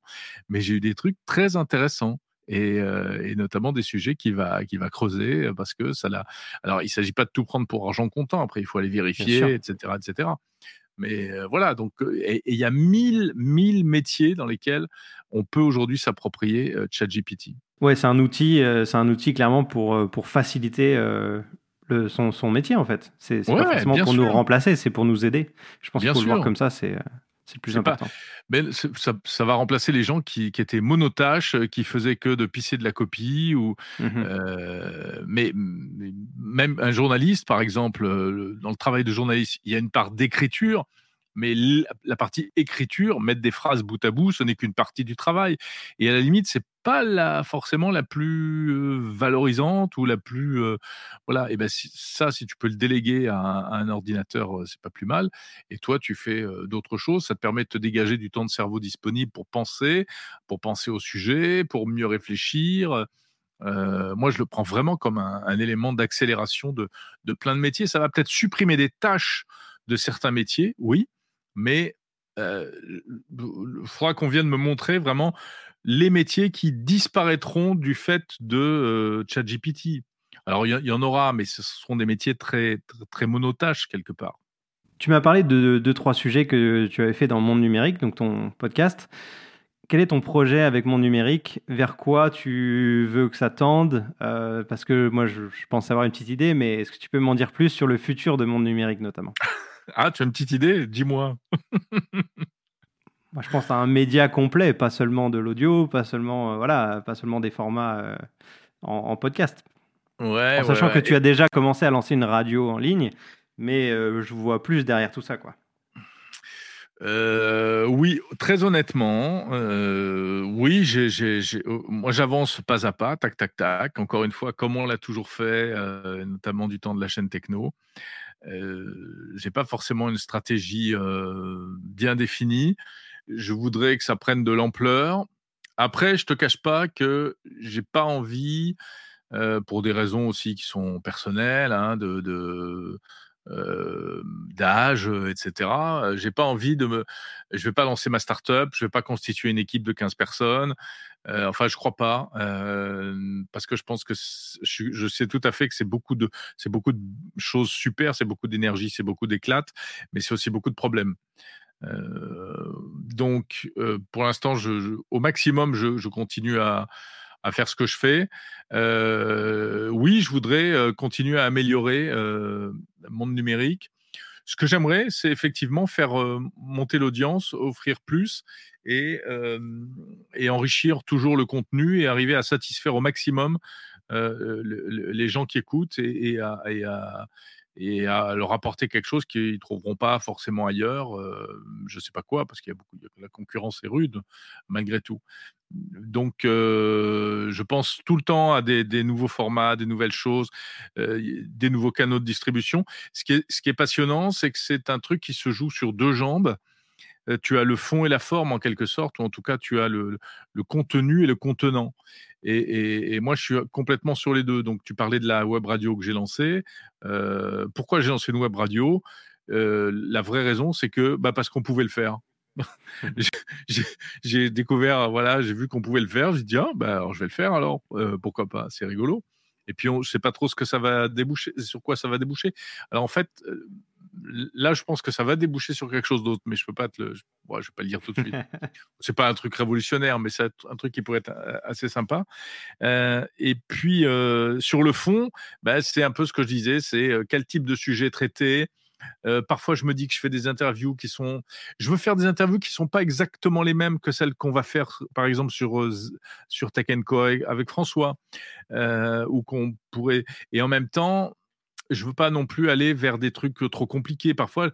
mais j'ai eu des trucs très intéressants. et, et, notamment des sujets qui va qui va creuser parce que ça l'a. Alors il s'agit pas de tout prendre pour argent comptant. Après il faut aller vérifier, etc., etc. Mais voilà, donc et il y a mille mille métiers dans lesquels on peut aujourd'hui s'approprier ChatGPT. Ouais, c'est un outil, c'est un outil clairement pour pour faciliter le, son, son, métier en fait. C'est pas forcément pour nous remplacer, c'est pour nous aider. Je pense qu'il faut le voir comme ça, c'est c'est le plus important. mais ça, ça, va remplacer les gens qui, qui, étaient monotaches, qui faisaient que de pisser de la copie. Ou, mmh euh, mais, même un journaliste, par exemple, dans le travail de journaliste, il y a une part d'écriture mais la partie écriture, mettre des phrases bout à bout, ce n'est qu'une partie du travail. Et à la limite, c'est pas forcément la plus valorisante ou la plus voilà. Et ben ça, si tu peux le déléguer à un, ordinateur, c'est pas plus mal. Et toi, tu fais d'autres choses. Ça te permet de te dégager du temps de cerveau disponible pour penser, pour penser au sujet, pour mieux réfléchir. moi, je le prends vraiment comme un, élément d'accélération de plein de métiers. Ça va peut-être supprimer des tâches de certains métiers, oui, mais il faudra qu'on vienne me montrer vraiment les métiers qui disparaîtront du fait de ChatGPT. Alors, il y, en aura, mais ce seront des métiers très, très, monotaches quelque part. Tu m'as parlé de deux, trois sujets que tu avais fait dans le monde numérique, donc ton podcast. Quel est ton projet avec Monde Numérique? Vers quoi tu veux que ça tende? Parce que moi, je, je, pense avoir une petite idée, mais est-ce que tu peux m'en dire plus sur le futur de Monde Numérique notamment? ah, tu as une petite idée? Dis-moi. Moi, je pense à un média complet, pas seulement de l'audio, pas seulement, euh, voilà, pas seulement des formats euh, en, podcast. Ouais, en sachant que tu as déjà commencé à lancer une radio en ligne, mais euh, je vois plus derrière tout ça, quoi. oui, très honnêtement, oui, oh, moi j'avance pas à pas, tac, tac, tac. Encore une fois, comme on l'a toujours fait, notamment du temps de la chaîne techno. J'ai pas forcément une stratégie bien définie. Je voudrais que ça prenne de l'ampleur. Après, je te cache pas que j'ai pas envie, pour des raisons aussi qui sont personnelles, hein, de d'âge, etc. J'ai pas envie de me, je vais pas lancer ma start-up, je vais pas constituer une équipe de 15 personnes. Euh, enfin, je crois pas, euh, parce que je pense que je, sais tout à fait que c'est beaucoup de, c'est beaucoup de choses super, c'est beaucoup d'énergie, c'est beaucoup d'éclate, mais c'est aussi beaucoup de problèmes. Euh, donc, euh, pour l'instant, je, au maximum, je continue à, à, faire ce que je fais. Euh, oui, je voudrais continuer à améliorer le monde numérique. Ce que j'aimerais, c'est effectivement faire monter l'audience, offrir plus et, et, enrichir toujours le contenu et arriver à satisfaire au maximum les gens qui écoutent et, à, et, à, leur apporter quelque chose qu'ils ne trouveront pas forcément ailleurs. je ne sais pas quoi, parce qu'il y a beaucoup, la concurrence est rude malgré tout. Donc, je pense tout le temps à des, nouveaux formats, des nouvelles choses, des nouveaux canaux de distribution. Ce qui est passionnant, c'est que c'est un truc qui se joue sur deux jambes. tu as le fond et la forme en quelque sorte, ou en tout cas tu as le, contenu et le contenant. Et, moi, je suis complètement sur les deux. Donc, tu parlais de la web radio que j'ai lancée. pourquoi j'ai lancé une web radio? La vraie raison, c'est que bah, parce qu'on pouvait le faire. j'ai découvert, voilà, j'ai vu qu'on pouvait le faire. J'ai dit, ah, bah, alors je vais le faire alors, euh, pourquoi pas, c'est rigolo. Et puis, on, je sais pas trop ce que ça va déboucher, sur quoi ça va déboucher. Alors, en fait, euh, là, je pense que ça va déboucher sur quelque chose d'autre, mais je peux pas te le, je, vais pas le dire tout de suite. c'est pas un truc révolutionnaire, mais c'est un truc qui pourrait être euh, assez sympa. et puis, sur le fond, bah, c'est un peu ce que je disais, c'est quel type de sujet traiter, euh, parfois, je me dis que je fais des interviews qui sont. Je veux faire des interviews qui sont pas exactement les mêmes que celles qu'on va faire, par exemple, sur, euh, sur Tech Co avec François, euh, ou qu'on pourrait. Et en même temps, je veux pas non plus aller vers des trucs trop compliqués. Parfois,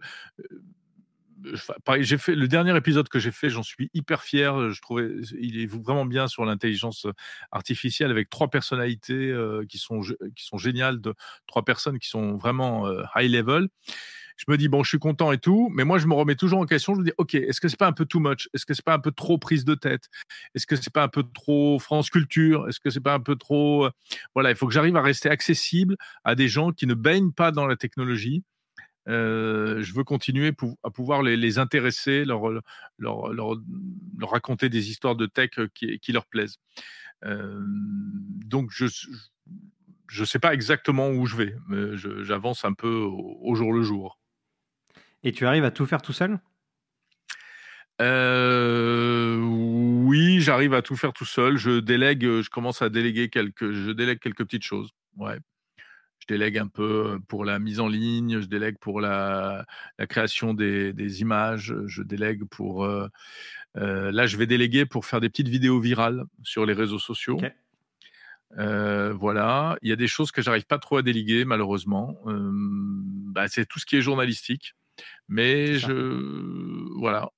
j'ai fait le dernier épisode que j'ai fait, j'en suis hyper fier. Je trouvais il est vraiment bien sur l'intelligence artificielle avec trois personnalités qui sont qui sont géniales, de trois personnes qui sont vraiment high level je me dis bon, je suis content et tout, mais moi je me remets toujours en question. Je me dis ok, est-ce que c'est pas un peu too much? Est-ce que c'est pas un peu trop prise de tête? Est-ce que c'est pas un peu trop France Culture? Est-ce que c'est pas un peu trop euh, voilà Il faut que j'arrive à rester accessible à des gens qui ne baignent pas dans la technologie. Euh, je veux continuer à pouvoir les, intéresser, leur, raconter des histoires de tech qui, qui leur plaisent. donc, je ne sais pas exactement où je vais, mais j'avance un peu au, jour le jour. Et tu arrives à tout faire tout seul? Oui, j'arrive à tout faire tout seul. Je délègue, je commence à déléguer quelques, je délègue quelques petites choses. Ouais je délègue un peu pour la mise en ligne, je délègue pour la, création des, images, je délègue pour... là, je vais déléguer pour faire des petites vidéos virales sur les réseaux sociaux. voilà, il y a des choses que j'arrive pas trop à déléguer malheureusement. Bah, c'est tout ce qui est journalistique, mais je voilà,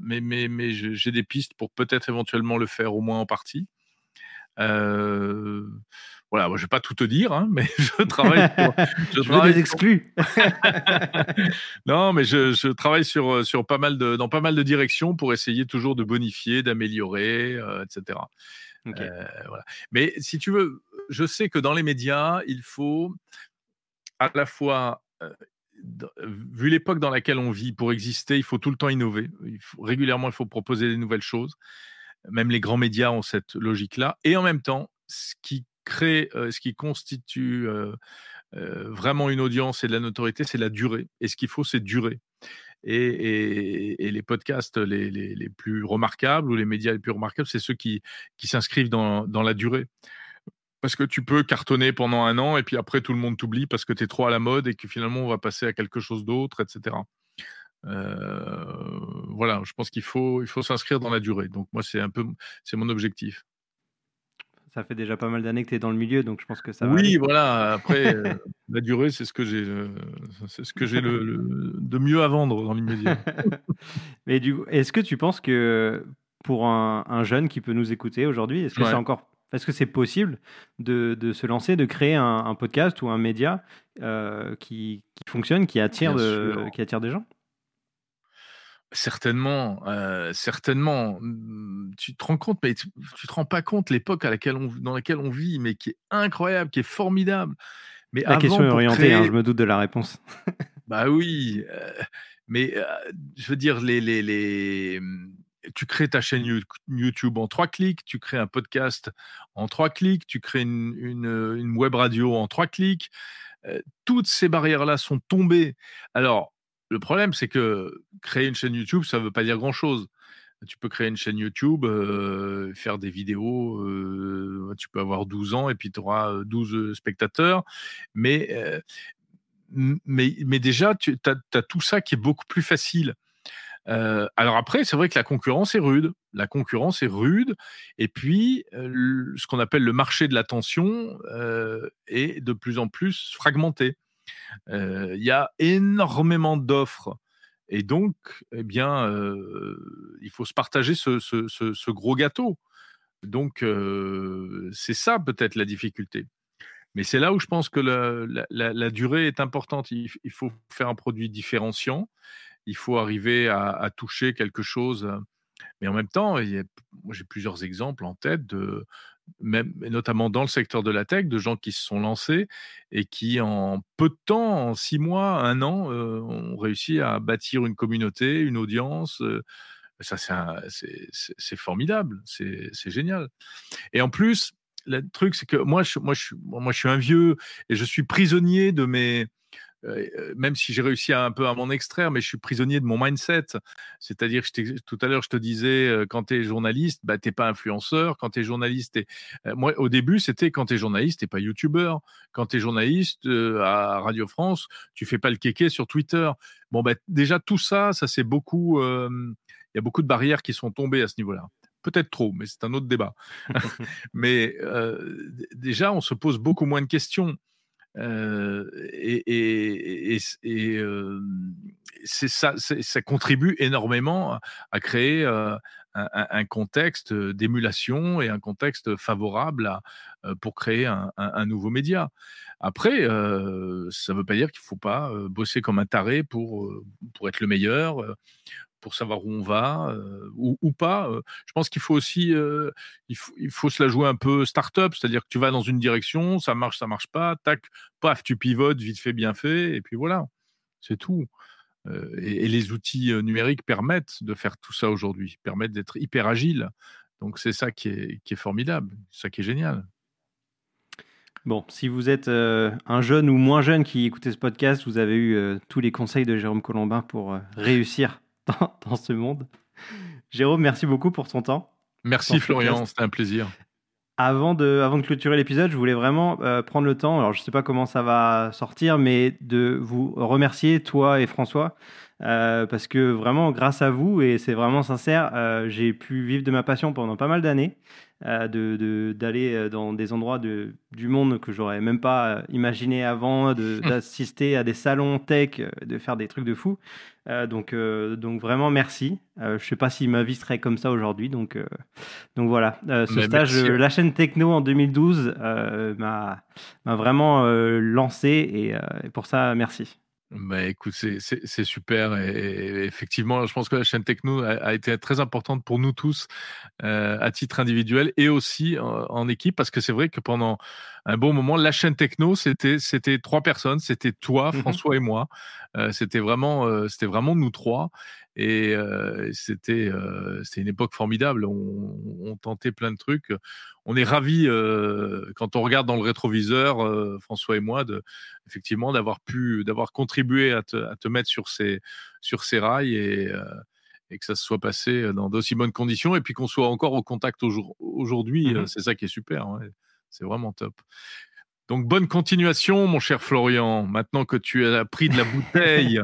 mais mais mais j'ai des pistes pour peut-être éventuellement le faire au moins en partie. Euh, voilà, moi, je vais pas tout te dire, hein, mais je travaille. je, travaille des exclus. non, mais je, travaille sur, sur pas mal de, dans pas mal de directions pour essayer toujours de bonifier, d'améliorer, euh, etc. Euh, voilà. Mais si tu veux, je sais que dans les médias, il faut à la fois vu l'époque dans laquelle on vit, pour exister, il faut tout le temps innover. Régulièrement, il faut proposer des nouvelles choses. Même les grands médias ont cette logique-là. Et en même temps, ce qui crée, euh, ce qui constitue euh, euh, vraiment une audience et de la notoriété, c'est la durée. Et ce qu'il faut, c'est durer. Et, les podcasts les, plus remarquables ou les médias les plus remarquables, c'est ceux qui s'inscrivent dans, la durée. Parce que tu peux cartonner pendant un an et puis après tout le monde t'oublie parce que tu es trop à la mode et que finalement on va passer à quelque chose d'autre, etc. voilà, je pense qu'il faut, il faut s'inscrire dans la durée. Donc moi, c'est un peu, c'est mon objectif ça fait déjà pas mal d'années que tu es dans le milieu, donc je pense que ça va. Oui, voilà. Après, euh, la durée, c'est ce que j'ai, euh, c'est ce que j'ai le, de mieux à vendre dans l'immédiat. Mais du coup, est-ce que tu penses que pour un, jeune qui peut nous écouter aujourd'hui, est-ce que c'est encore, est-ce que c'est possible de, de, se lancer, de créer un, podcast ou un média euh, qui, qui, fonctionne, qui attire, de, qui attire des gens? Certainement, certainement. Mmh, tu te rends compte, mais tu, te rends pas compte l'époque à laquelle on, dans laquelle on vit, mais qui est incroyable, qui est formidable. Mais la question est orientée, hein, je me doute de la réponse. bah oui, mais je veux dire, les, les, les, tu crées ta chaîne YouTube en trois clics, tu crées un podcast en trois clics, tu crées une, une, web radio en trois clics. toutes ces barrières-là sont tombées. Alors, le problème, c'est que créer une chaîne YouTube, ça ne veut pas dire grand-chose. Tu peux créer une chaîne YouTube, euh, faire des vidéos, euh, tu peux avoir 12 ans et puis tu auras 12 spectateurs. Mais, euh, mais, mais, déjà, tu as, tout ça qui est beaucoup plus facile. Alors après, c'est vrai que la concurrence est rude. La concurrence est rude. Et puis, ce qu'on appelle le marché de l'attention est de plus en plus fragmenté. Il y a énormément d'offres. Et donc, eh bien, il faut se partager ce, gros gâteau. Donc, c'est ça peut-être la difficulté. Mais c'est là où je pense que la, durée est importante. Il, faut faire un produit différenciant. Il faut arriver à, toucher quelque chose. Mais en même temps, j'ai plusieurs exemples en tête notamment dans le secteur de la tech, de gens qui se sont lancés et qui, en peu de temps, en six mois, un an, euh, ont réussi à bâtir une communauté, une audience. Euh, ça, c'est formidable, c'est génial. Et en plus, le truc, c'est que moi je, suis un vieux et je suis prisonnier de mes, euh, euh, même si j'ai réussi à, un peu à m'en extraire, mais je suis prisonnier de mon mindset. C'est-à-dire, tout à l'heure, je te disais, euh, quand tu es journaliste, bah, tu n'es pas influenceur. Quand tu es journaliste, moi, au début, c'était quand tu es journaliste, tu pas youtubeur. Quand tu es journaliste à Radio France, tu fais pas le kéké sur Twitter. Bon, bah, déjà, tout ça, ça c'est beaucoup. Il y a beaucoup de barrières qui sont tombées à ce niveau-là peut-être trop, mais c'est un autre débat. mais déjà, on se pose beaucoup moins de questions et, c'est ça, ça contribue énormément à, créer un, contexte d'émulation et un contexte favorable pour créer un, nouveau média. Après, ça ne veut pas dire qu'il ne faut pas bosser comme un taré pour, pour être le meilleur pour savoir où on va euh, ou, pas. Euh, je pense qu'il faut aussi, euh, il, faut, se la jouer un peu start-up, c'est-à-dire que tu vas dans une direction, ça marche, ça marche pas, tac, paf, tu pivotes, vite fait, bien fait, et puis voilà, c'est tout. Et, les outils numériques permettent de faire tout ça aujourd'hui, permettent d'être hyper agile. Donc c'est ça qui est, formidable, ça qui est génial. Bon, si vous êtes un jeune ou moins jeune qui écoutez ce podcast, vous avez eu tous les conseils de Jérôme Colombin pour réussir dans, ce monde. Jérôme, merci beaucoup pour ton temps. Merci Florian, c'était un plaisir. Avant de, avant de clôturer l'épisode, je voulais vraiment prendre le temps, alors je ne sais pas comment ça va sortir, mais de vous remercier, toi et François, parce que vraiment, grâce à vous, et c'est vraiment sincère, j'ai pu vivre de ma passion pendant pas mal d'années. Euh, de, d'aller euh, dans des endroits de, du monde que j'aurais même pas euh, imaginé avant, d'assister à des salons tech, de faire des trucs de fou. donc, donc vraiment merci. je sais pas si ma vie serait comme ça aujourd'hui. Donc, donc voilà, ce stage, la chaîne techno en 2012 m'a, m'a vraiment lancé et pour ça merci. Bah, écoute, c'est super et, effectivement, je pense que la chaîne techno a, été très importante pour nous tous euh, à titre individuel et aussi en, équipe parce que c'est vrai que pendant un bon moment, la chaîne techno, c'était c'était trois personnes, c'était toi, mmh François et moi. Euh, c'était vraiment euh, c'était vraiment nous trois et c'était c'était une époque formidable. On, on, tentait plein de trucs. On est ravis quand on regarde dans le rétroviseur, François et moi, de, effectivement d'avoir pu d'avoir contribué à te, à te, mettre sur ces sur ces rails et et que ça se soit passé dans d'aussi bonnes conditions et puis qu'on soit encore au contact aujourd'hui, mmh c'est ça qui est super. C'est vraiment top. Donc bonne continuation, mon cher Florian. Maintenant que tu as pris de la bouteille.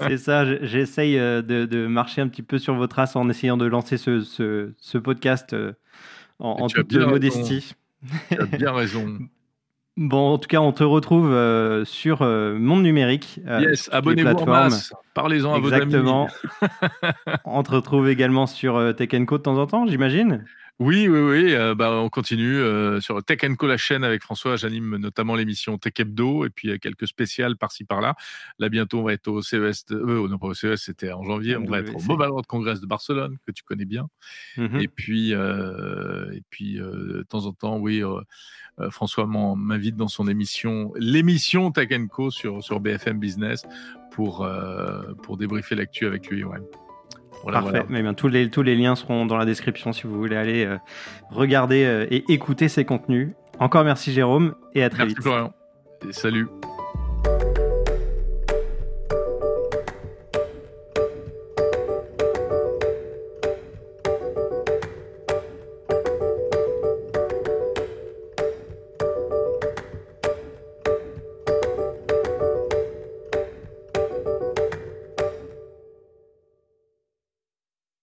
C'est ça, j'essaye euh, de, marcher un petit peu sur vos traces en essayant de lancer ce, podcast euh, en, toute modestie. tu as bien raison. Bon, en tout cas, on te retrouve euh, sur Monde Numérique. yes, abonnez-vous en masse. Parlez-en à vos amis. Exactement. on te retrouve également sur Tech Co de temps en temps, j'imagine oui, oui, oui. Euh, bah, on continue euh, sur Tech Co, la chaîne avec François. J'anime notamment l'émission Tech Hebdo et puis a quelques spéciales par-ci par-là. Là, bientôt, on va être au CES. De... Euh, non, pas au CES, c'était en janvier. On va être au Mobile World Congress de Barcelone, que tu connais bien. Mmh et puis, et puis de temps en temps, oui, François m'invite dans son émission, l'émission Tech Co sur, sur BFM Business pour, pour débriefer l'actu avec lui. Ouais. Parfait. Mais bien, tous, les, tous les liens seront dans la description si vous voulez aller euh, regarder euh, et écouter ces contenus. Encore merci Jérôme et à très merci vite. Florian. Et salut.